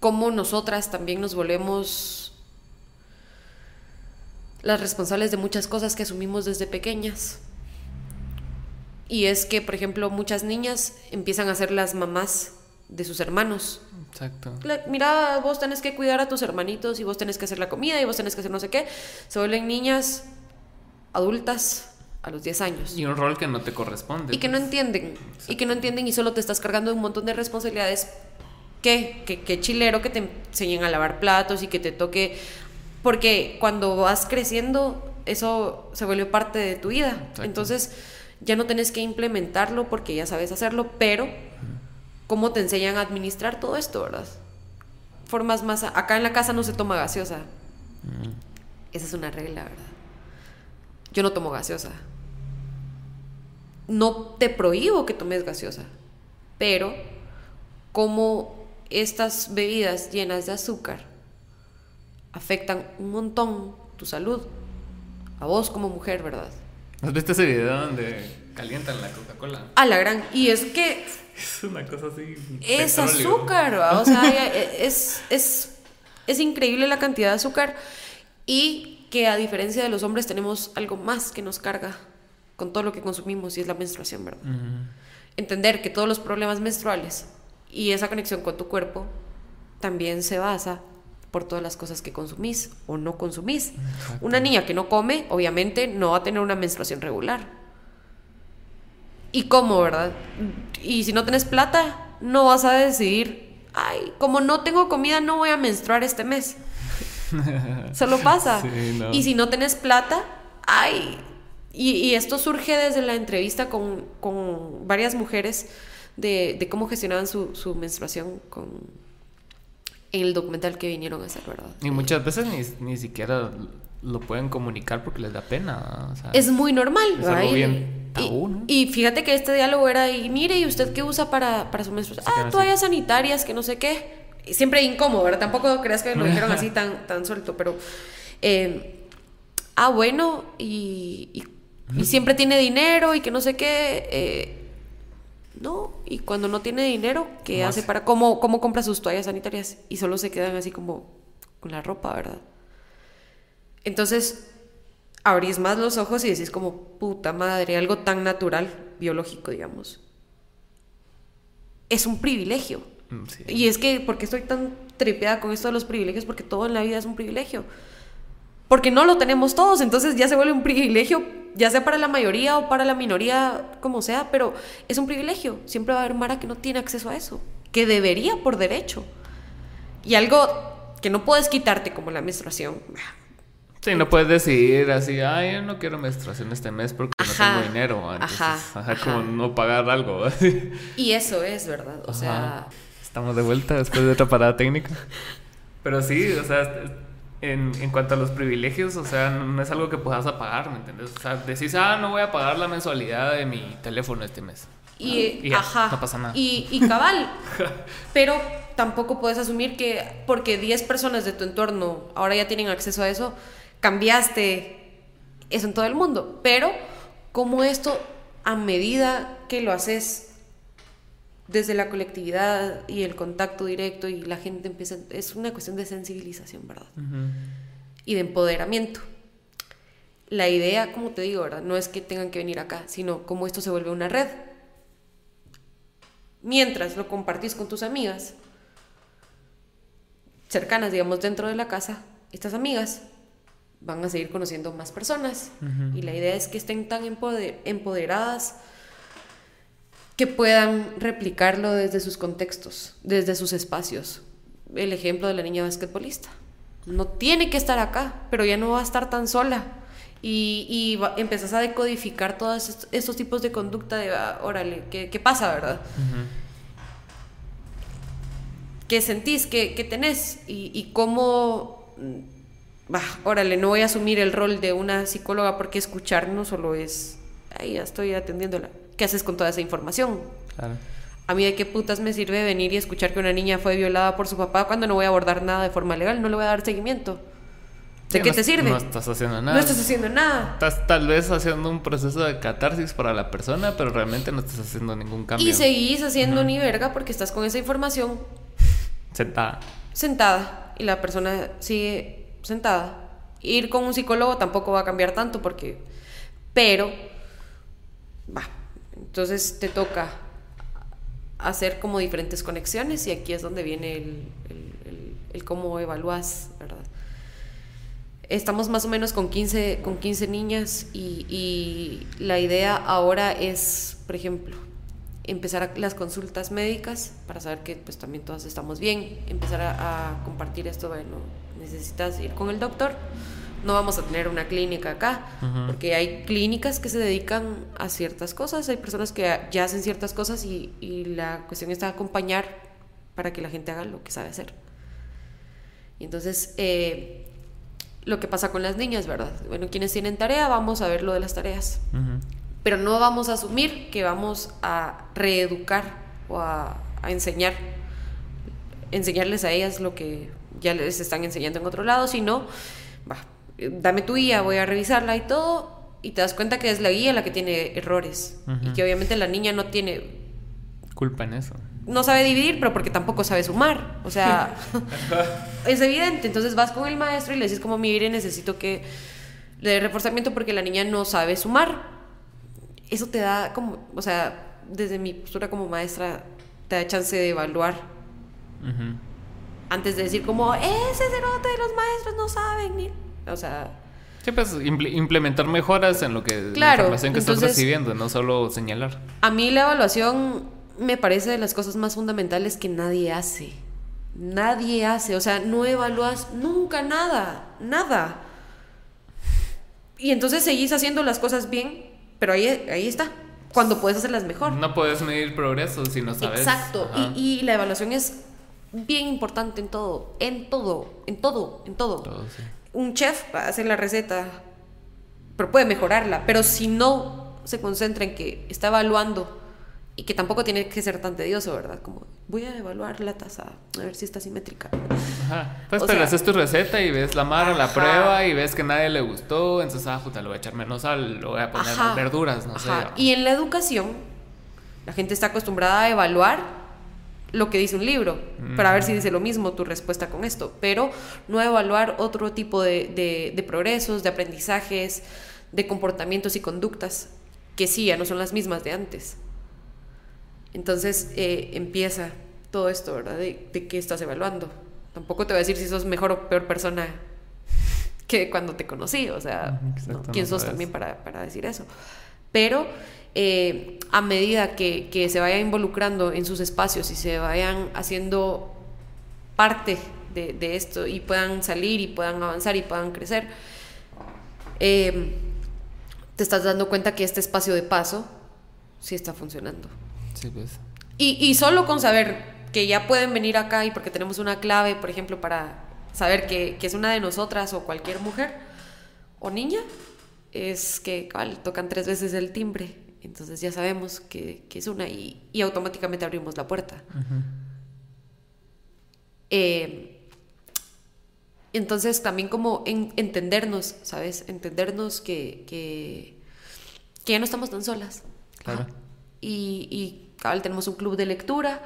cómo nosotras también nos volvemos las responsables de muchas cosas que asumimos desde pequeñas. Y es que, por ejemplo, muchas niñas empiezan a ser las mamás de sus hermanos. Exacto. La- mira, vos tenés que cuidar a tus hermanitos y vos tenés que hacer la comida y vos tenés que hacer no sé qué. Se vuelven niñas adultas a los 10 años. Y un rol que no te corresponde. Y que no entienden. Y que no entienden y solo te estás cargando de un montón de responsabilidades. ¿Qué? Que, que chilero que te enseñen a lavar platos y que te toque. Porque cuando vas creciendo, eso se vuelve parte de tu vida. Exacto. Entonces, ya no tenés que implementarlo porque ya sabes hacerlo, pero ¿cómo te enseñan a administrar todo esto, verdad? Formas más. Acá en la casa no se toma gaseosa. Mm. Esa es una regla, ¿verdad? Yo no tomo gaseosa. No te prohíbo que tomes gaseosa, pero como estas bebidas llenas de azúcar afectan un montón tu salud, a vos como mujer, ¿verdad? ¿Has visto ese video donde calientan la Coca-Cola? A la gran. Y es que Es una cosa así. es petróleo. azúcar, o sea, es, es, es increíble la cantidad de azúcar y que a diferencia de los hombres tenemos algo más que nos carga con todo lo que consumimos y es la menstruación, ¿verdad? Entender que todos los problemas menstruales y esa conexión con tu cuerpo también se basa por todas las cosas que consumís o no consumís. Una niña que no come, obviamente, no va a tener una menstruación regular. ¿Y cómo, verdad? Y si no tenés plata, no vas a decidir, ay, como no tengo comida, no voy a menstruar este mes. [LAUGHS] Solo pasa. Sí, no. Y si no tenés plata, ay. Y, y esto surge desde la entrevista con, con varias mujeres de, de cómo gestionaban su, su menstruación con, en el documental que vinieron a hacer, ¿verdad? Y muchas veces ni, ni siquiera lo pueden comunicar porque les da pena. o sea, Es muy normal. Es algo bien tabú, ¿no? y fíjate que este diálogo era, y mire, ¿y usted qué usa para, para su menstruación? Ah, así. toallas sanitarias, que no sé qué. Siempre incómodo, ¿verdad? Tampoco creas que lo dijeron así [LAUGHS] tan, tan suelto, pero... eh, ah, bueno, y, y, y siempre tiene dinero y que no sé qué. eh, no, y cuando no tiene dinero, ¿qué ¿Cómo hace hace? para cómo, cómo compra sus toallas sanitarias? Y solo se quedan así como con la ropa, ¿verdad? Entonces, abrís más los ojos y decís como, puta madre, algo tan natural, biológico, digamos. Es un privilegio. Mm, sí. Y es que, ¿por qué estoy tan tripeada con esto de los privilegios? Porque todo en la vida es un privilegio. Porque no lo tenemos todos, entonces ya se vuelve un privilegio, ya sea para la mayoría o para la minoría, como sea, pero es un privilegio. Siempre va a haber Mara que no tiene acceso a eso, que debería por derecho. Y algo que no puedes quitarte como la menstruación. Sí, no puedes decidir así, ay, yo no quiero menstruación este mes porque Ajá, no tengo dinero. Entonces, ajá, [LAUGHS] ajá, como no pagar algo. [LAUGHS] así. Y eso es, ¿verdad? O sea, Ajá. Estamos de vuelta después de otra parada técnica. [LAUGHS] Pero sí, o sea, en, en cuanto a los privilegios, o sea, no, no es algo que puedas apagar, ¿me entiendes? O sea, decís, ah, no voy a pagar la mensualidad de mi teléfono este mes. Y, ajá. no pasa nada. Y, y cabal. [LAUGHS] pero tampoco puedes asumir que porque 10 personas de tu entorno ahora ya tienen acceso a eso, cambiaste eso en todo el mundo. Pero como esto, a medida que lo haces desde la colectividad y el contacto directo y la gente empieza, es una cuestión de sensibilización, ¿verdad? Y de empoderamiento. la idea, como te digo, ¿verdad? No es que tengan que venir acá, sino como esto se vuelve una red. Mientras lo compartís con tus amigas cercanas, digamos, dentro de la casa, estas amigas van a seguir conociendo más personas. Y la idea es que estén tan empoderadas que puedan replicarlo desde sus contextos, desde sus espacios. El ejemplo de la niña basquetbolista. No tiene que estar acá, pero ya no va a estar tan sola. Y, y empezás a decodificar todos estos, tipos de conducta de, ah, órale, ¿qué, pasa, verdad? ¿Qué sentís? ¿Qué, tenés? Y, y cómo... Bah, órale, no voy a asumir el rol de una psicóloga porque escuchar no solo es... Ahí ya estoy atendiéndola ¿qué haces con toda esa información? Claro. A mí de qué putas me sirve venir y escuchar que una niña fue violada por su papá cuando no voy a abordar nada de forma legal, no le voy a dar seguimiento. ¿De qué te sirve? No estás haciendo nada. No estás haciendo nada. Estás tal vez haciendo un proceso de catarsis para la persona, pero realmente no estás haciendo ningún cambio. Y seguís haciendo ni verga porque estás con esa información. Sentada. Sentada. Y la persona sigue sentada. Ir con un psicólogo tampoco va a cambiar tanto porque... Pero... Va, entonces te toca hacer como diferentes conexiones y aquí es donde viene el, cómo evalúas, ¿verdad? Estamos más o menos con 15, con 15 niñas y, la idea ahora es, por ejemplo, empezar las consultas médicas para saber que pues también todas estamos bien, empezar a, a compartir esto, bueno, necesitas ir con el doctor no vamos a tener una clínica acá, porque hay clínicas que se dedican a ciertas cosas, hay personas que ya hacen ciertas cosas y, la cuestión está acompañar para que la gente haga lo que sabe hacer. Y entonces, eh, lo que pasa con las niñas, ¿verdad? Bueno, quienes tienen tarea, vamos a ver lo de las tareas. Pero no vamos a asumir que vamos a reeducar o a, a enseñar, enseñarles a ellas lo que ya les están enseñando en otro lado, sino, dame tu guía, voy a revisarla y todo, y te das cuenta que es la guía la que tiene errores y que obviamente la niña no tiene culpa en eso. No sabe dividir, pero porque tampoco sabe sumar. O sea, [LAUGHS] es evidente. Entonces vas con el maestro y le dices como, mire, necesito que le dé reforzamiento porque la niña no sabe sumar. Eso te da como, o sea, desde mi postura como maestra, te da chance de evaluar. Antes de decir como, ese cerote de los maestros no saben ni o sea... Sí, pues implementar mejoras en lo que la información que estás recibiendo, no solo señalar. A mí la evaluación me parece de las cosas más fundamentales que nadie hace. Nadie hace, o sea, no evalúas nunca nada, nada. Y entonces seguís haciendo las cosas bien, pero ahí, ahí está, cuando puedes hacerlas mejor. No puedes medir progreso si no sabes. Exacto, y, la evaluación es bien importante en todo, en todo, en todo, en todo. todo sí un chef va a hacer la receta, pero puede mejorarla, pero si no se concentra en que está evaluando y que tampoco tiene que ser tan tedioso, ¿verdad? Como voy a evaluar la taza, a ver si está simétrica. Ajá. Pues pero haces tu receta y ves la mara, la prueba y ves que nadie le gustó, entonces, ah, puta, le voy a echar menos sal, le voy a poner verduras, no sé. Y en la educación, la gente está acostumbrada a evaluar lo que dice un libro, para ver si dice lo mismo tu respuesta con esto, pero no evaluar otro tipo de, progresos, de aprendizajes, de comportamientos y conductas que sí, ya no son las mismas de antes. Entonces eh, empieza todo esto, ¿verdad? De, qué estás evaluando. Tampoco te voy a decir si sos mejor o peor persona que cuando te conocí, o sea, ¿quién sos también para, para decir eso? Pero eh, a medida que, se vaya involucrando en sus espacios y se vayan haciendo parte de, esto y puedan salir y puedan avanzar y puedan crecer, eh, te estás dando cuenta que este espacio de paso sí está funcionando. Sí, pues. Y, solo con saber que ya pueden venir acá y porque tenemos una clave, por ejemplo, para saber que, es una de nosotras o cualquier mujer o niña, es que tocan tres veces el timbre entonces ya sabemos que, es una y, automáticamente abrimos la puerta. Eh, entonces también como entendernos, ¿sabes? Entendernos que, que, ya no estamos tan solas. Claro. Y, y cabal, tenemos un club de lectura.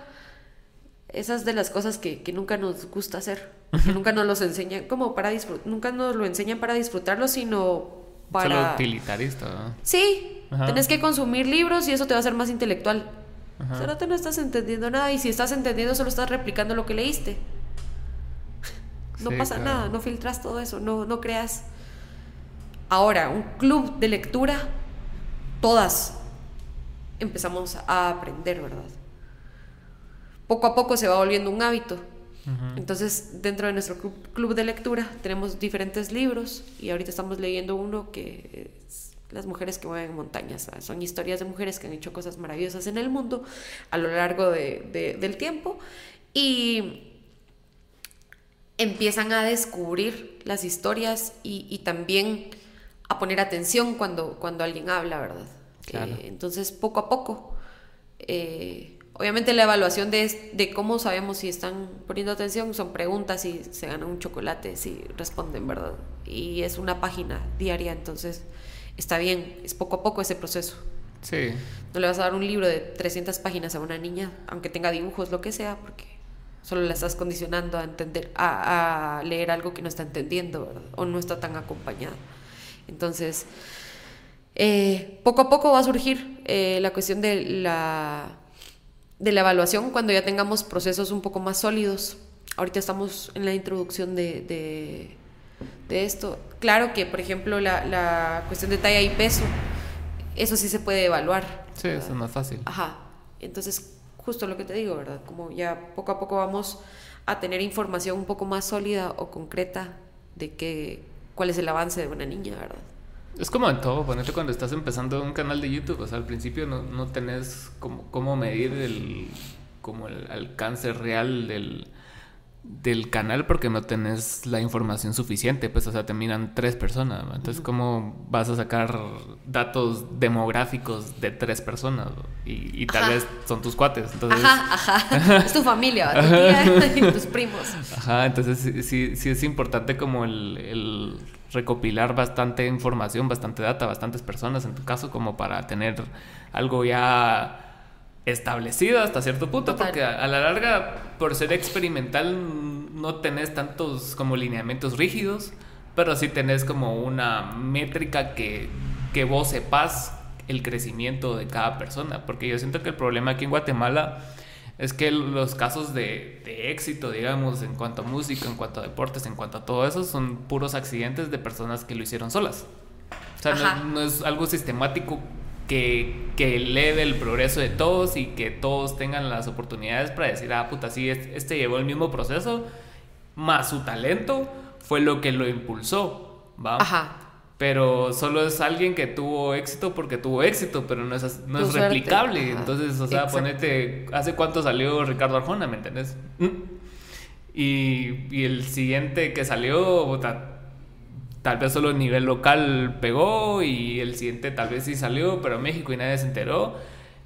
Esas de las cosas que, nunca nos gusta hacer. nunca nos los enseñan como para nunca nos lo enseñan para disfrutarlo, sino para... Solo utilitarista. ¿no? Sí, Ajá. tenés que consumir libros y eso te va a hacer más intelectual. Ajá. Pero no estás entendiendo nada y si estás entendiendo solo estás replicando lo que leíste. [LAUGHS] No Sí, pasa claro. nada, no filtras todo eso, no, no creas. Ahora, un club de lectura, todas empezamos a aprender, ¿verdad? Poco a poco se va volviendo un hábito. Entonces, dentro de nuestro club, club de lectura tenemos diferentes libros y ahorita estamos leyendo uno que es Las mujeres que mueven montañas. Son historias de mujeres que han hecho cosas maravillosas en el mundo a lo largo de- de- del tiempo y empiezan a descubrir las historias y, y también a poner atención cuando, cuando alguien habla, ¿verdad? Claro. Eh, entonces, poco a poco, eh, obviamente la evaluación de, de cómo sabemos si están poniendo atención son preguntas si se ganan un chocolate, si responden, ¿verdad? Y es una página diaria, entonces está bien, es poco a poco ese proceso. Sí. No le vas a dar un libro de 300 páginas a una niña, aunque tenga dibujos, lo que sea, porque solo la estás condicionando a entender, a, a leer algo que no está entendiendo, ¿verdad? O no está tan acompañada. Entonces, eh, poco a poco va a surgir eh, la cuestión de la, de la evaluación cuando ya tengamos procesos un poco más sólidos. Ahorita estamos en la introducción de, de, de esto. Claro que, por ejemplo, la, la cuestión de talla y peso, eso sí se puede evaluar. Sí, eso es más fácil. Ajá. Entonces, justo lo que te digo, ¿verdad? Como ya poco a poco vamos a tener información un poco más sólida o concreta de que, cuál es el avance de una niña, ¿verdad? Es como en todo, ponete cuando estás empezando un canal de YouTube, o sea, al principio no, no tenés como, cómo medir el, como el alcance real del, del canal porque no tenés la información suficiente, pues, o sea, te miran tres personas, ¿no? entonces, ¿cómo vas a sacar datos demográficos de tres personas? Y, y tal Ajá. vez son tus cuates, entonces... Ajá, ajá. [LAUGHS] Es tu familia, tu tía y tus primos. Ajá, entonces sí, sí, sí es importante como el, el recopilar bastante información, bastante data, bastantes personas en tu caso, como para tener algo ya establecido hasta cierto punto, Total. porque a, a la larga, por ser experimental, no tenés tantos como lineamientos rígidos, pero sí tenés como una métrica que, que vos sepas el crecimiento de cada persona, porque yo siento que el problema aquí en Guatemala es que los casos de, de éxito, digamos, en cuanto a música, en cuanto a deportes, en cuanto a todo eso, son puros accidentes de personas que lo hicieron solas. O sea, no, no es algo sistemático que, que eleve el progreso de todos y que todos tengan las oportunidades para decir, ah, puta, sí, es- este llevó el mismo proceso, más su talento fue lo que lo impulsó, ¿va? Ajá. Pero solo es alguien que tuvo éxito porque tuvo éxito, pero no es, no es replicable. ajá. Entonces, o sea, Exacto. ponete, ¿hace cuánto salió Ricardo Arjona, me entendés? Mm. Y, y el siguiente que salió, puta, tal vez solo a nivel local pegó y el siguiente tal vez sí salió, pero México y nadie se enteró.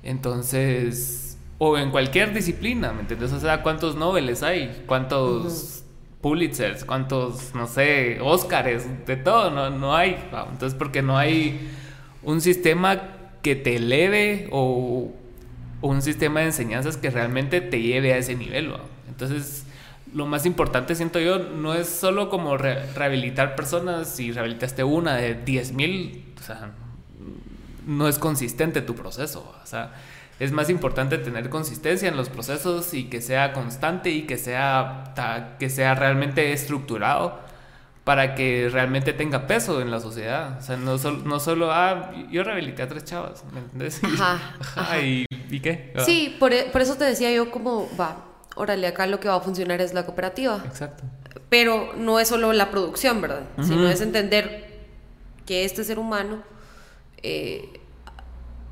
Entonces, o en cualquier disciplina, ¿me entiendes? O sea, ¿cuántos Nobeles hay? ¿Cuántos Pulitzers? ¿Cuántos, no sé, Óscares? De todo, no, no hay. Entonces, porque no hay un sistema que te eleve o, o un sistema de enseñanzas que realmente te lleve a ese nivel. ¿va? Entonces, lo más importante, siento yo, no es solo como re- rehabilitar personas. Si rehabilitaste una de 10 mil, o sea, no es consistente tu proceso. O sea, es más importante tener consistencia en los procesos y que sea constante y que sea, que sea realmente estructurado para que realmente tenga peso en la sociedad. O sea, no, sol- no solo, ah, yo rehabilité a tres chavas, ¿me entiendes? [LAUGHS] Ajá, ajá. ¿Y, ¿y qué? Ah, Sí, por, e- por eso te decía yo como, va, órale, acá lo que va a funcionar es la cooperativa. Exacto. Pero no es solo la producción, ¿verdad? Sino es entender que este ser humano eh,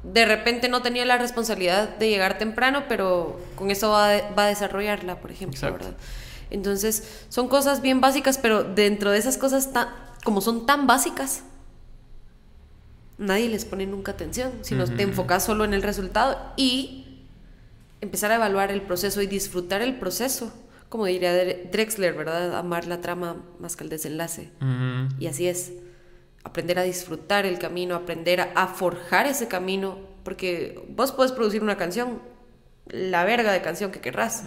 de repente no tenía la responsabilidad de llegar temprano, pero con eso va, a- va a desarrollarla, por ejemplo, Exacto. ¿verdad? Entonces, son cosas bien básicas, pero dentro de esas cosas, tan- como son tan básicas, nadie les pone nunca atención, sino te Ujú. enfocas solo en el resultado y empezar a evaluar el proceso y disfrutar el proceso. Como diría Dre- Drexler, ¿verdad? Amar la trama más que el desenlace. Y así es. Aprender a disfrutar el camino, aprender a, forjar ese camino, porque vos puedes producir una canción, la verga de canción que querrás,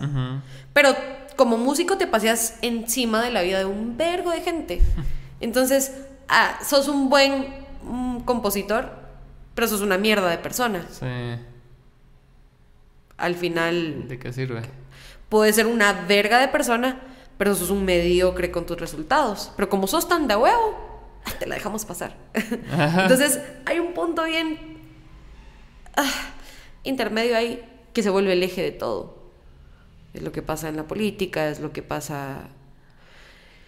pero como músico te paseas encima de la vida de un vergo de gente. [LAUGHS] Entonces, ah, sos un buen un compositor, pero sos una mierda de persona. Sí. Al final, ¿De qué sirve? puedes ser una verga de persona, pero sos un mediocre con tus resultados. Pero como sos tan de huevo, te la dejamos pasar. Entonces, hay un punto bien ah, intermedio ahí que se vuelve el eje de todo. Es lo que pasa en la política, es lo que pasa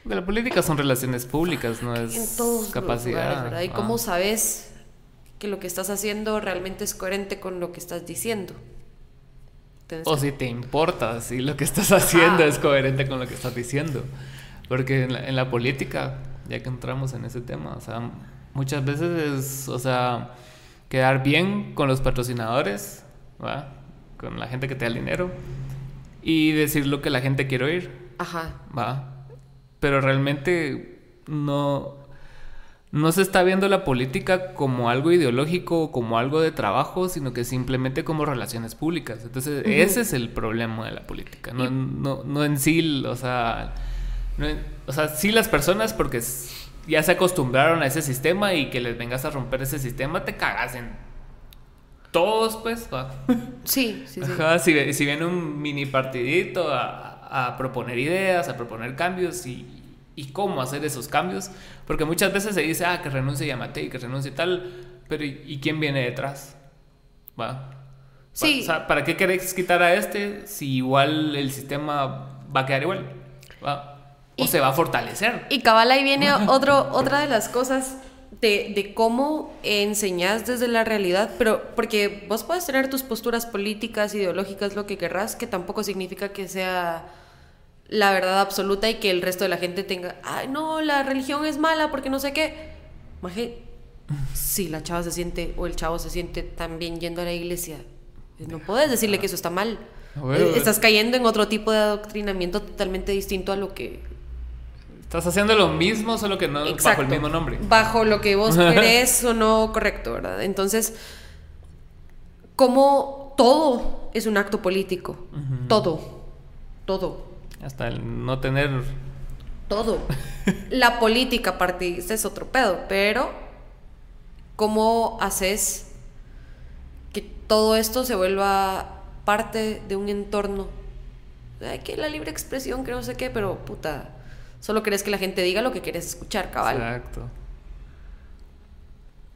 De la política son relaciones públicas, no es en todos capacidad. lugares, ¿verdad? ¿Y Ah. cómo sabes que lo que estás haciendo realmente es coherente con lo que estás diciendo? O si te importa, si lo que estás haciendo Ajá. es coherente con lo que estás diciendo. Porque en la, en la política, ya que entramos en ese tema, o sea, muchas veces es, o sea, quedar bien con los patrocinadores, ¿va? Con la gente que te da el dinero y decir lo que la gente quiere oír, Ajá. ¿va? Pero realmente no, no se está viendo la política como algo ideológico, como algo de trabajo, sino que simplemente como relaciones públicas. Entonces, ese es el problema de la política. No, no, no en sí, o sea, no en- o sea, sí las personas porque ya se acostumbraron a ese sistema y que les vengas a romper ese sistema, te cagas en todos, pues. ¿va? [LAUGHS] Sí, sí, sí. Ajá, si, si viene un mini partidito a, a proponer ideas, a proponer cambios y, y cómo hacer esos cambios, porque muchas veces se dice, ah, que renuncie Yamate y que renuncie tal, pero ¿y, quién viene detrás? ¿Va? Sí. O sea, ¿para qué querés quitar a este si igual el sistema va a quedar igual? ¿Va? O Y- se va a fortalecer. Y cabal ahí viene otro, otra de las cosas de, de cómo enseñas desde la realidad, pero porque vos puedes tener tus posturas políticas, ideológicas, lo que querrás, que tampoco significa que sea la verdad absoluta y que el resto de la gente tenga, ay, no, la religión es mala porque no sé qué. Maje, si la chava se siente o el chavo se siente también yendo a la iglesia, no puedes decirle que eso está mal. Eh, Estás cayendo en otro tipo de adoctrinamiento totalmente distinto a lo que Estás haciendo lo mismo, solo que no bajo el mismo nombre. Bajo lo que vos [LAUGHS] querés o no correcto, ¿verdad? Entonces, como todo es un acto político. Todo. Todo. Hasta el no tener... Todo. [LAUGHS] La política partidista es otro pedo, pero ¿cómo haces que todo esto se vuelva parte de un entorno? Ay, que la libre expresión, que no sé qué, pero puta, solo querés que la gente diga lo que quieres escuchar, cabal. Exacto.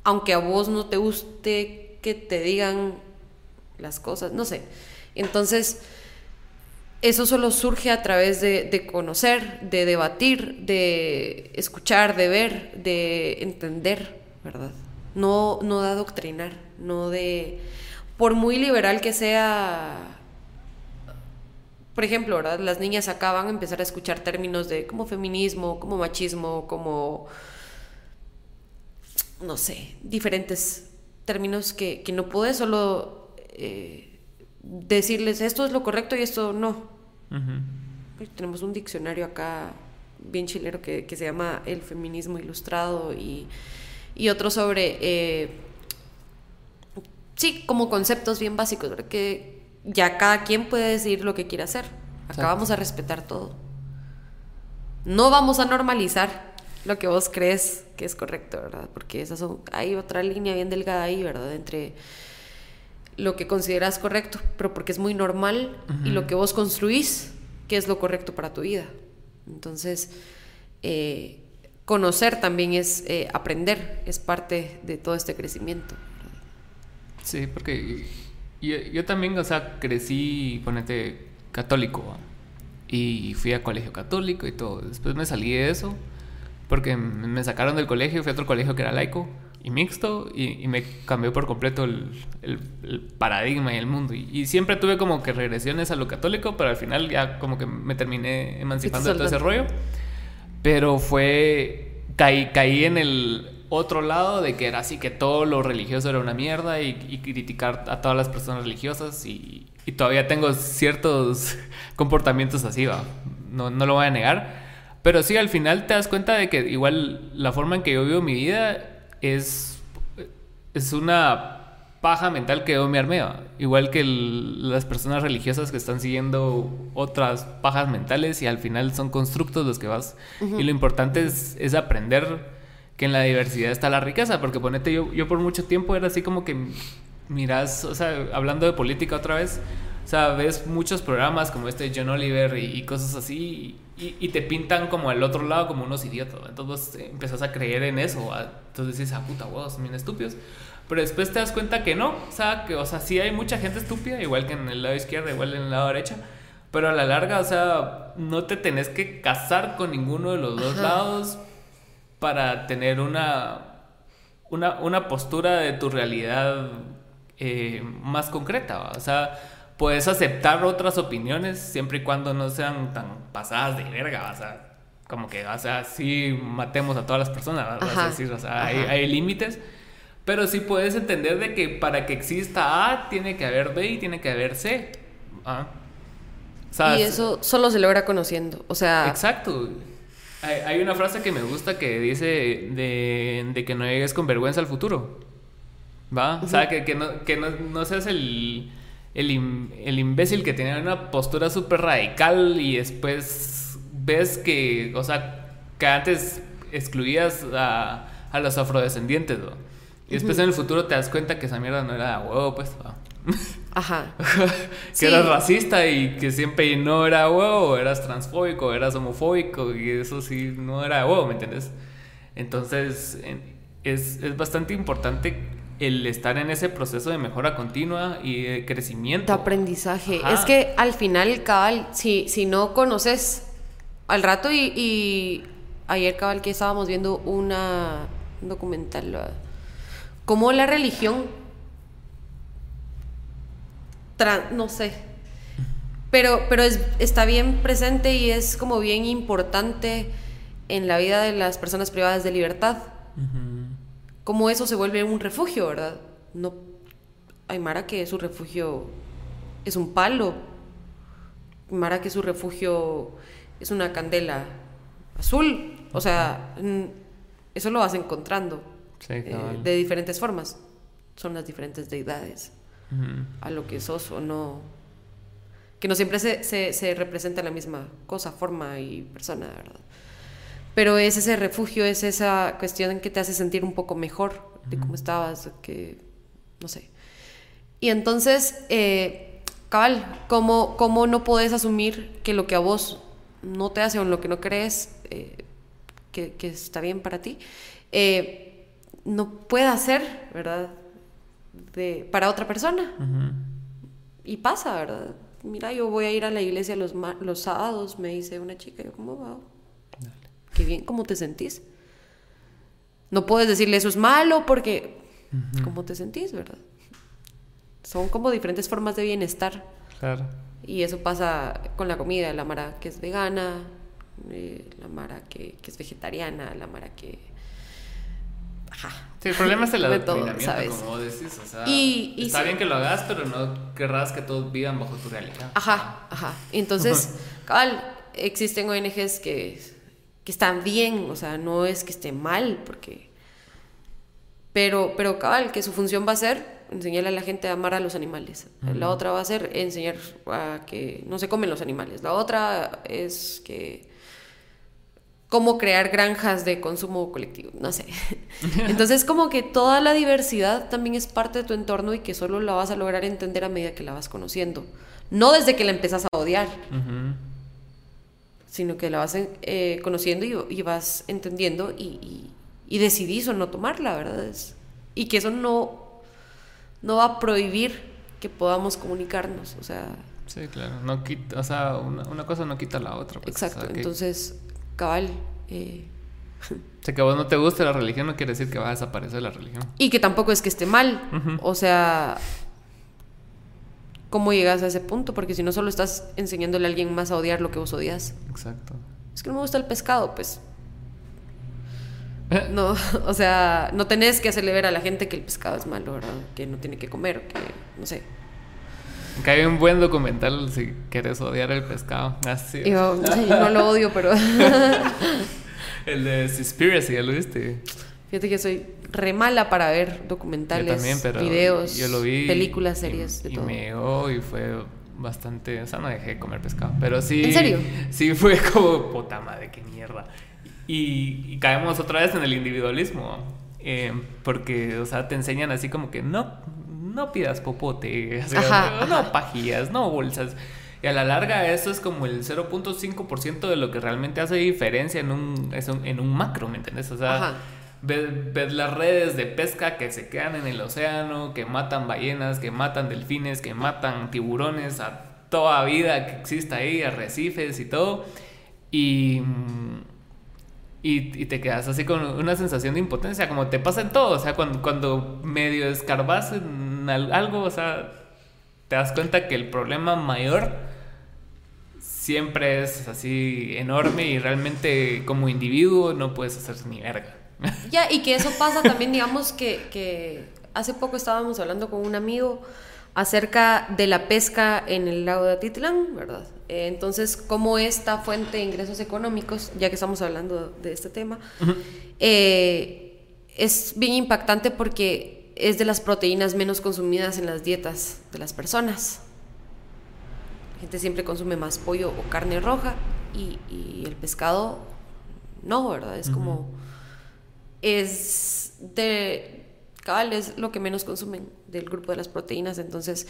aunque a vos no te guste que te digan las cosas, no sé. Entonces, eso solo surge a través de, de conocer, de debatir, de escuchar, de ver, de entender, ¿verdad? No, no de adoctrinar, no de... Por muy liberal que sea... Por ejemplo, ¿verdad? Las niñas acá van a empezar a escuchar términos de como feminismo, como machismo, como no sé, diferentes términos que, que no puedes solo eh, decirles esto es lo correcto y esto no. Pues tenemos un diccionario acá bien chilero que, que se llama El Feminismo Ilustrado y, y otro sobre, eh, sí, como conceptos bien básicos, ¿verdad? que ya cada quien puede decidir lo que quiere hacer. Acá Exacto. vamos a respetar todo. No vamos a normalizar lo que vos crees que es correcto, ¿verdad? Porque esas son, hay otra línea bien delgada ahí, ¿verdad? Entre lo que consideras correcto, pero porque es muy normal, y lo que vos construís, que es lo correcto para tu vida. Entonces, eh, conocer también es eh, aprender, es parte de todo este crecimiento. Sí, porque yo, yo también, o sea, crecí, ponete, católico. ¿va? Y fui a colegio católico y todo. Después me salí de eso porque me sacaron del colegio, fui a otro colegio que era laico y mixto y, y me cambió por completo el, el- el paradigma y el mundo. Y, y siempre tuve como que regresiones a lo católico, pero al final ya como que me terminé emancipando de todo ese rollo. Pero fue. Caí, caí en el otro lado de que era así que todo lo religioso era una mierda y, y criticar a todas las personas religiosas y, y todavía tengo ciertos [LAUGHS] comportamientos así, va. No, no lo voy a negar. Pero sí, al final te das cuenta de que igual la forma en que yo vivo mi vida es, es una paja mental que yo me armé. Igual que el- las personas religiosas que están siguiendo otras pajas mentales y al final son constructos los que vas. Y lo importante es, es aprender que en la diversidad está la riqueza, porque ponete, yo, yo por mucho tiempo era así como que miras, o sea, hablando de política otra vez, o sea, ves muchos programas como este John Oliver y, cosas así, y, te pintan como al otro lado como unos idiotas, entonces empezás a creer en eso, entonces dices, ah, puta, huevos, son bien estúpidos. Pero después te das cuenta que no, o sea, que, o sea, sí hay mucha gente estúpida, igual que en el lado izquierdo, igual en el lado derecho, pero a la larga, o sea, no te tenés que casar con ninguno de los dos lados para tener una, una, una postura de tu realidad eh, más concreta. O sea, puedes aceptar otras opiniones siempre y cuando no sean tan pasadas de verga. O sea, como que, o sea, sí matemos a todas las personas, vas a decir, o sea, hay, hay límites. Pero sí puedes entender de que para que exista A tiene que haber B y tiene que haber C. ¿ah? y eso solo se logra conociendo. O sea. Exacto. Hay, una frase que me gusta que dice de, que no llegues con vergüenza al futuro. ¿Va? O sea, que, no, que no, seas el, el, imbécil que tiene una postura súper radical y después ves que, o sea, que antes excluías a, a los afrodescendientes, ¿no? Y después en el futuro te das cuenta que esa mierda no era huevo, pues. Ajá. [LAUGHS] que eras racista y que siempre no era huevo, eras transfóbico, eras homofóbico y eso sí no era huevo, ¿me entiendes? Entonces es, es bastante importante el estar en ese proceso de mejora continua y de crecimiento. De aprendizaje. Es que al final, cabal, si, si no conoces al rato y, y ayer, cabal, que estábamos viendo una un documental, como la religión no sé. Pero, pero es, está bien presente y es como bien importante en la vida de las personas privadas de libertad. Como eso se vuelve un refugio, ¿verdad? No, hay Mara que su refugio es un palo. Mara que su refugio es una candela azul. O sea, eso lo vas encontrando eh, de diferentes formas. Son las diferentes deidades a lo que sos o no. Que no siempre se, se, representa la misma cosa, forma y persona, ¿verdad? Pero es ese refugio, es esa cuestión que te hace sentir un poco mejor de cómo estabas, que no sé. Y entonces, eh, cabal, ¿cómo, ¿cómo, no puedes asumir que lo que a vos no te hace o en lo que no crees eh, que, que, está bien para ti, eh, no pueda ser, ¿verdad? de, para otra persona. Y pasa, ¿verdad? Mira, yo voy a ir a la iglesia los, los sábados, me dice una chica, yo como, wow, qué bien, ¿cómo te sentís? No puedes decirle eso es malo porque, ¿cómo te sentís, verdad? Son como diferentes formas de bienestar. Claro. Y eso pasa con la comida, la Mara que es vegana, eh, la Mara que, que es vegetariana, la Mara que Sí, el problema es el [LAUGHS] adoctrinamiento, como vos decís. O sea, está bien que lo hagas, pero no querrás que todos vivan bajo tu realidad. Ajá, ajá. Entonces, [LAUGHS] cabal, existen ONGs que, que están bien, o sea, no es que esté mal, porque. Pero, pero cabal, que su función va a ser enseñarle a la gente a amar a los animales. La otra va a ser enseñar a que no se comen los animales. La otra es que cómo crear granjas de consumo colectivo, no sé. [LAUGHS] Entonces como que toda la diversidad también es parte de tu entorno y que solo la vas a lograr entender a medida que la vas conociendo. No desde que la empezás a odiar, sino que la vas eh, conociendo y, vas entendiendo y, decidís o no tomarla, ¿verdad? y que eso no, no va a prohibir que podamos comunicarnos, o sea... Sí, claro, no quita, o sea, una, cosa no quita la otra. Pues, exacto, entonces cabal. Eh. [LAUGHS] O sea, que a vos no te guste la religión no quiere decir que va a desaparecer la religión. Y que tampoco es que esté mal. O sea, ¿cómo llegas a ese punto? Porque si no solo estás enseñándole a alguien más a odiar lo que vos odias. Exacto. Es que no me gusta el pescado, pues. No, [LAUGHS] o sea, no tenés que hacerle ver a la gente que el pescado es malo, ¿verdad? Que no tiene que comer, que no sé. Que hay un buen documental si quieres odiar el pescado. Así. Yo, no lo odio, pero. [LAUGHS] el de Conspiracy, ¿ya lo viste? Fíjate que soy re mala para ver documentales, videos, películas, series, de todo. Y me y fue bastante. O sea, no dejé de comer pescado. Pero sí. ¿En serio? Sí, fue [LAUGHS] como puta madre, qué mierda. y, caemos otra vez en el individualismo. Eh, porque, o sea, te enseñan así como que no, no pidas popote, [LAUGHS] no pajillas, no bolsas. Y a la larga eso es como el 0.5% de lo que realmente hace diferencia en un, en un macro, ¿me entiendes? O sea, ves, las redes de pesca que se quedan en el océano, que matan ballenas, que matan delfines, que matan tiburones, a toda vida que exista ahí, arrecifes y todo. Y... Y, te quedas así con una sensación de impotencia, como te pasa en todo, o sea, cuando, medio escarbas en algo, o sea, te das cuenta que el problema mayor siempre es así enorme y realmente como individuo no puedes hacer ni verga. [LAUGHS] Ya, y que eso pasa también, digamos que, que hace poco estábamos hablando con un amigo acerca de la pesca en el lago de Atitlán, ¿verdad? Eh, entonces, como esta fuente de ingresos económicos, ya que estamos hablando de este tema, eh, es bien impactante porque es de las proteínas menos consumidas en las dietas de las personas. La gente siempre consume más pollo o carne roja y, el pescado no, ¿verdad? Es como... Es de... Cabal es lo que menos consumen del grupo de las proteínas, entonces,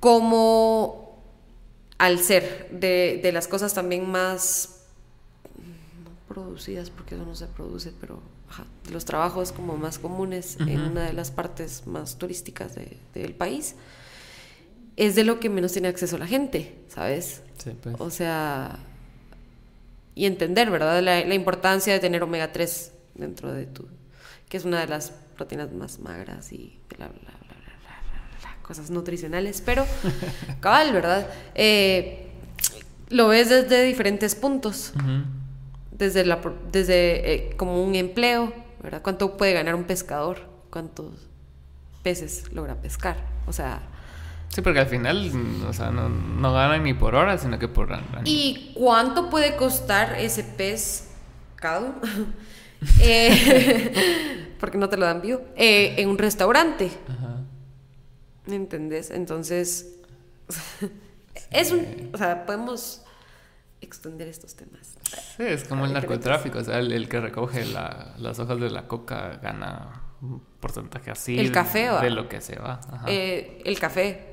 como al ser de, de las cosas también más no producidas, porque eso no se produce, pero los trabajos como más comunes en una de las partes más turísticas del país, es de lo que menos tiene acceso la gente, ¿sabes? Pues. O sea, y entender, ¿verdad? La, la, importancia de tener omega 3 dentro de tu, que es una de las proteínas más magras y bla, bla, bla, bla, cosas nutricionales, pero [LAUGHS] cabal, ¿verdad? Eh, lo ves desde diferentes puntos, desde, la, desde eh, como un empleo, ¿verdad? ¿Cuánto puede ganar un pescador? ¿Cuántos peces logra pescar? O sea, Sí, porque al final, o sea, no, no ganan ni por hora, sino que por año. ¿Y cuánto puede costar ese pez cado? [LAUGHS] eh, [LAUGHS] porque no te lo dan vivo. Eh, en un restaurante. Ajá. ¿Me entendés? Entonces, [LAUGHS] es un... O sea, podemos extender estos temas. Sí, es como el narcotráfico. O sea, el, que recoge las hojas de la coca gana un porcentaje así. El café, De lo que se va. Eh, el café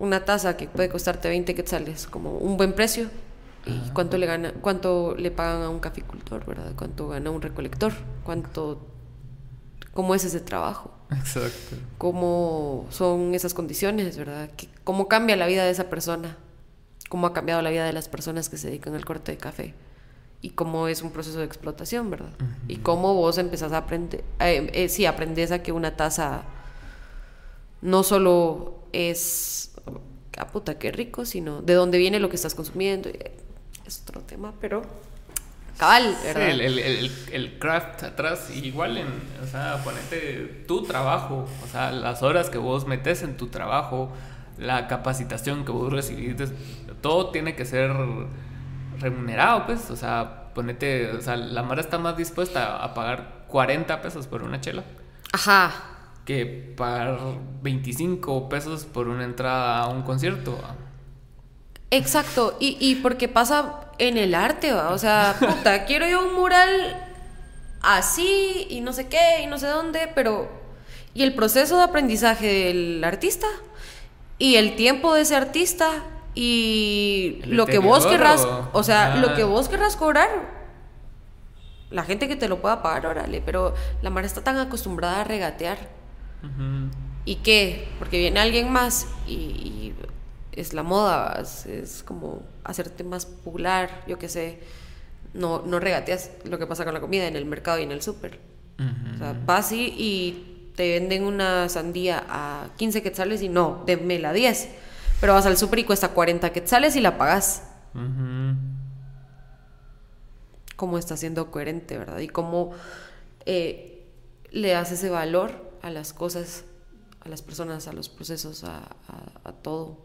una taza que puede costarte 20 quetzales, como un buen precio. ¿Y cuánto le gana, cuánto le pagan a un caficultor, verdad? ¿Cuánto gana un recolector? ¿Cuánto cómo es ese trabajo? Exacto. ¿Cómo son esas condiciones, verdad? ¿Cómo cambia la vida de esa persona? ¿Cómo ha cambiado la vida de las personas que se dedican al corte de café? Y cómo es un proceso de explotación, ¿verdad? Y cómo vos empezás a aprender, eh, eh, sí, aprendes a que una taza no solo es ah, puta, qué rico, sino de dónde viene lo que estás consumiendo. Es otro tema, pero cabal, ¿verdad? Sí, el, craft atrás, igual en, o sea, ponete tu trabajo, o sea, las horas que vos metes en tu trabajo, la capacitación que vos recibiste, todo tiene que ser remunerado, pues, o sea, ponete, o sea, la Mara está más dispuesta a pagar 40 pesos por una chela. Ajá que pagar 25 pesos por una entrada a un concierto. Exacto, y, y porque pasa en el arte, o sea, [LAUGHS] puta, quiero yo un mural así y no sé qué y no sé dónde, pero y el proceso de aprendizaje del artista y el tiempo de ese artista y lo que vos querrás, o sea, lo que vos querrás cobrar, la gente que te lo pueda pagar, órale, pero la mar está tan acostumbrada a regatear. ¿Y qué? Porque viene alguien más y, es la moda, es, como hacerte más popular, yo qué sé. No, no regateas lo que pasa con la comida en el mercado y en el súper. O sea, vas y, te venden una sandía a 15 quetzales y no, la 10. Pero vas al súper y cuesta 40 quetzales y la pagas. ¿Cómo está siendo coherente, verdad? Y cómo eh, le das ese valor a las cosas, a las personas, a los procesos, a, todo.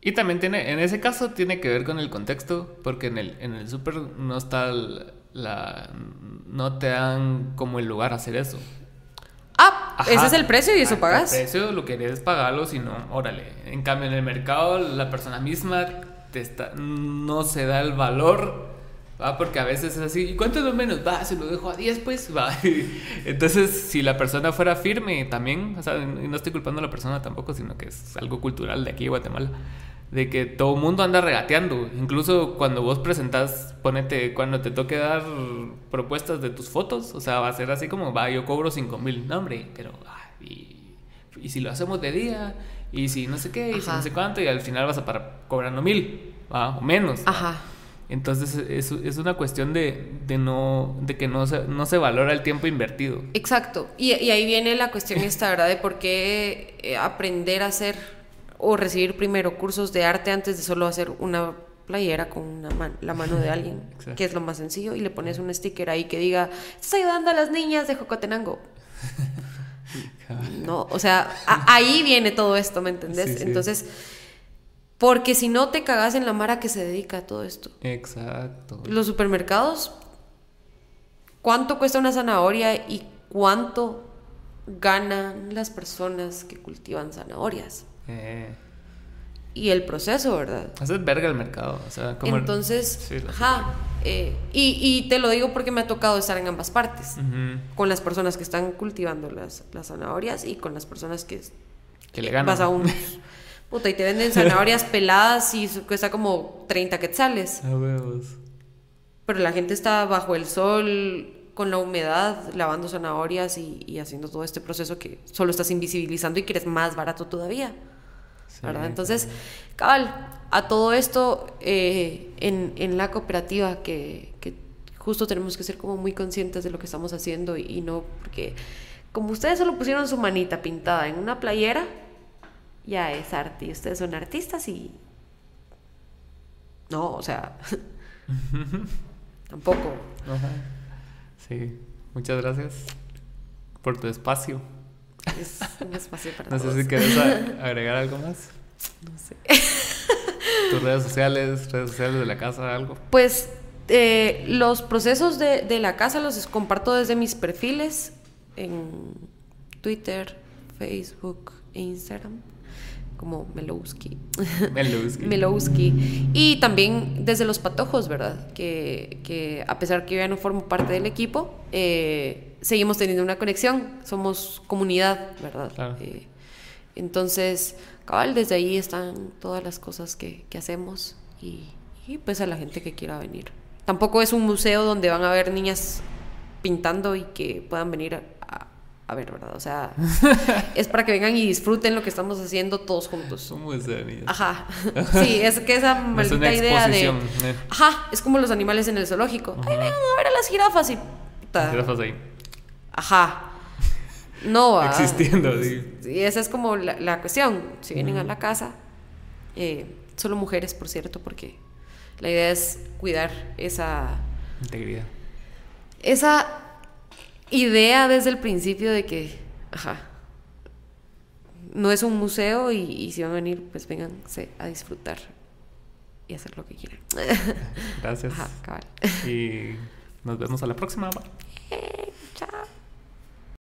Y también tiene, en ese caso tiene que ver con el contexto, porque en el, en el súper no está la, no te dan como el lugar a hacer eso. Ah, ese es el precio y eso pagas. El precio lo querés pagarlo, si no, órale. En cambio, en el mercado, la persona misma te está, no se da el valor Va, porque a veces es así, ¿y cuánto es lo menos? Va, se lo dejo a 10, pues, [LAUGHS] va. Entonces, si la persona fuera firme también, o sea, no estoy culpando a la persona tampoco, sino que es algo cultural de aquí Guatemala, de que todo el mundo anda regateando. Incluso cuando vos presentás, ponete, cuando te toque dar propuestas de tus fotos, o sea, va a ser así como, va, yo cobro 5 mil, no, hombre, pero, y, y si lo hacemos de día, y si no sé qué, y si no sé cuánto, y al final vas a parar cobrando mil, va, o menos. Ajá. Entonces es, es una cuestión de, de, no, de que no se, no se valora el tiempo invertido. Exacto. Y, y ahí viene la cuestión [LAUGHS] esta, ¿verdad? De por qué eh, aprender a hacer o recibir primero cursos de arte antes de solo hacer una playera con una man la mano de alguien, [LAUGHS] Exacto. que es lo más sencillo, y le pones un sticker ahí que diga, estás ayudando a las niñas de Jocotenango. [LAUGHS] no, o sea, ahí viene todo esto, ¿me entendés? Sí, sí. Entonces porque si no te cagas en la mara que se dedica a todo esto. Exacto. Los supermercados, ¿cuánto cuesta una zanahoria y cuánto ganan las personas que cultivan zanahorias? Eh. Y el proceso, ¿verdad? Haces verga el mercado. O sea, como Entonces, el... sí, ajá. Eh, y, y, te lo digo porque me ha tocado estar en ambas partes. Uh -huh. Con las personas que están cultivando las, las zanahorias y con las personas que, que le ganan. Vas a un. [LAUGHS] Puta, y te venden zanahorias peladas y cuesta como 30 quetzales. A huevos. Pero la gente está bajo el sol, con la humedad, lavando zanahorias y, y, haciendo todo este proceso que solo estás invisibilizando y que eres más barato todavía. Sí, ¿Verdad? Entonces, cabal, a todo esto eh, en, en, la cooperativa que, que, justo tenemos que ser como muy conscientes de lo que estamos haciendo y, y no porque como ustedes solo pusieron su manita pintada en una playera, ya es arte y ustedes son artistas y no, o sea, [LAUGHS] tampoco. Ajá. Sí, muchas gracias por tu espacio. Es un espacio para No todos. sé si quieres [LAUGHS] agregar algo más. No sé. [LAUGHS] Tus redes sociales, redes sociales de la casa, algo. Pues eh, los procesos de, de la casa los comparto desde mis perfiles en Twitter, Facebook e Instagram como Melowski. Melowski. [LAUGHS] Melowski. Y también desde los patojos, ¿verdad? Que, que, a pesar que yo ya no formo parte del equipo, eh, seguimos teniendo una conexión, somos comunidad, ¿verdad? Claro. Eh, entonces, cabal, desde ahí están todas las cosas que, que hacemos y, y, pues a la gente que quiera venir. Tampoco es un museo donde van a ver niñas pintando y que puedan venir a, a ver, ¿verdad? O sea, [LAUGHS] es para que vengan y disfruten lo que estamos haciendo todos juntos. ¿Cómo es niña? Ajá. [LAUGHS] Sí, es que esa maldita es idea de. ¿eh? Ajá, es como los animales en el zoológico. Ajá. Ay, vengan a ver a las jirafas y. Las jirafas ahí. Ajá. No, [LAUGHS] ah, Existiendo, sí. Y esa es como la, la cuestión. Si vienen uh -huh. a la casa, eh, solo mujeres, por cierto, porque la idea es cuidar esa. Integridad. Esa idea desde el principio de que, ajá, no es un museo y, y si van a venir, pues vénganse a disfrutar y hacer lo que quieran. Gracias. Ajá, cabal. Y nos vemos a la próxima.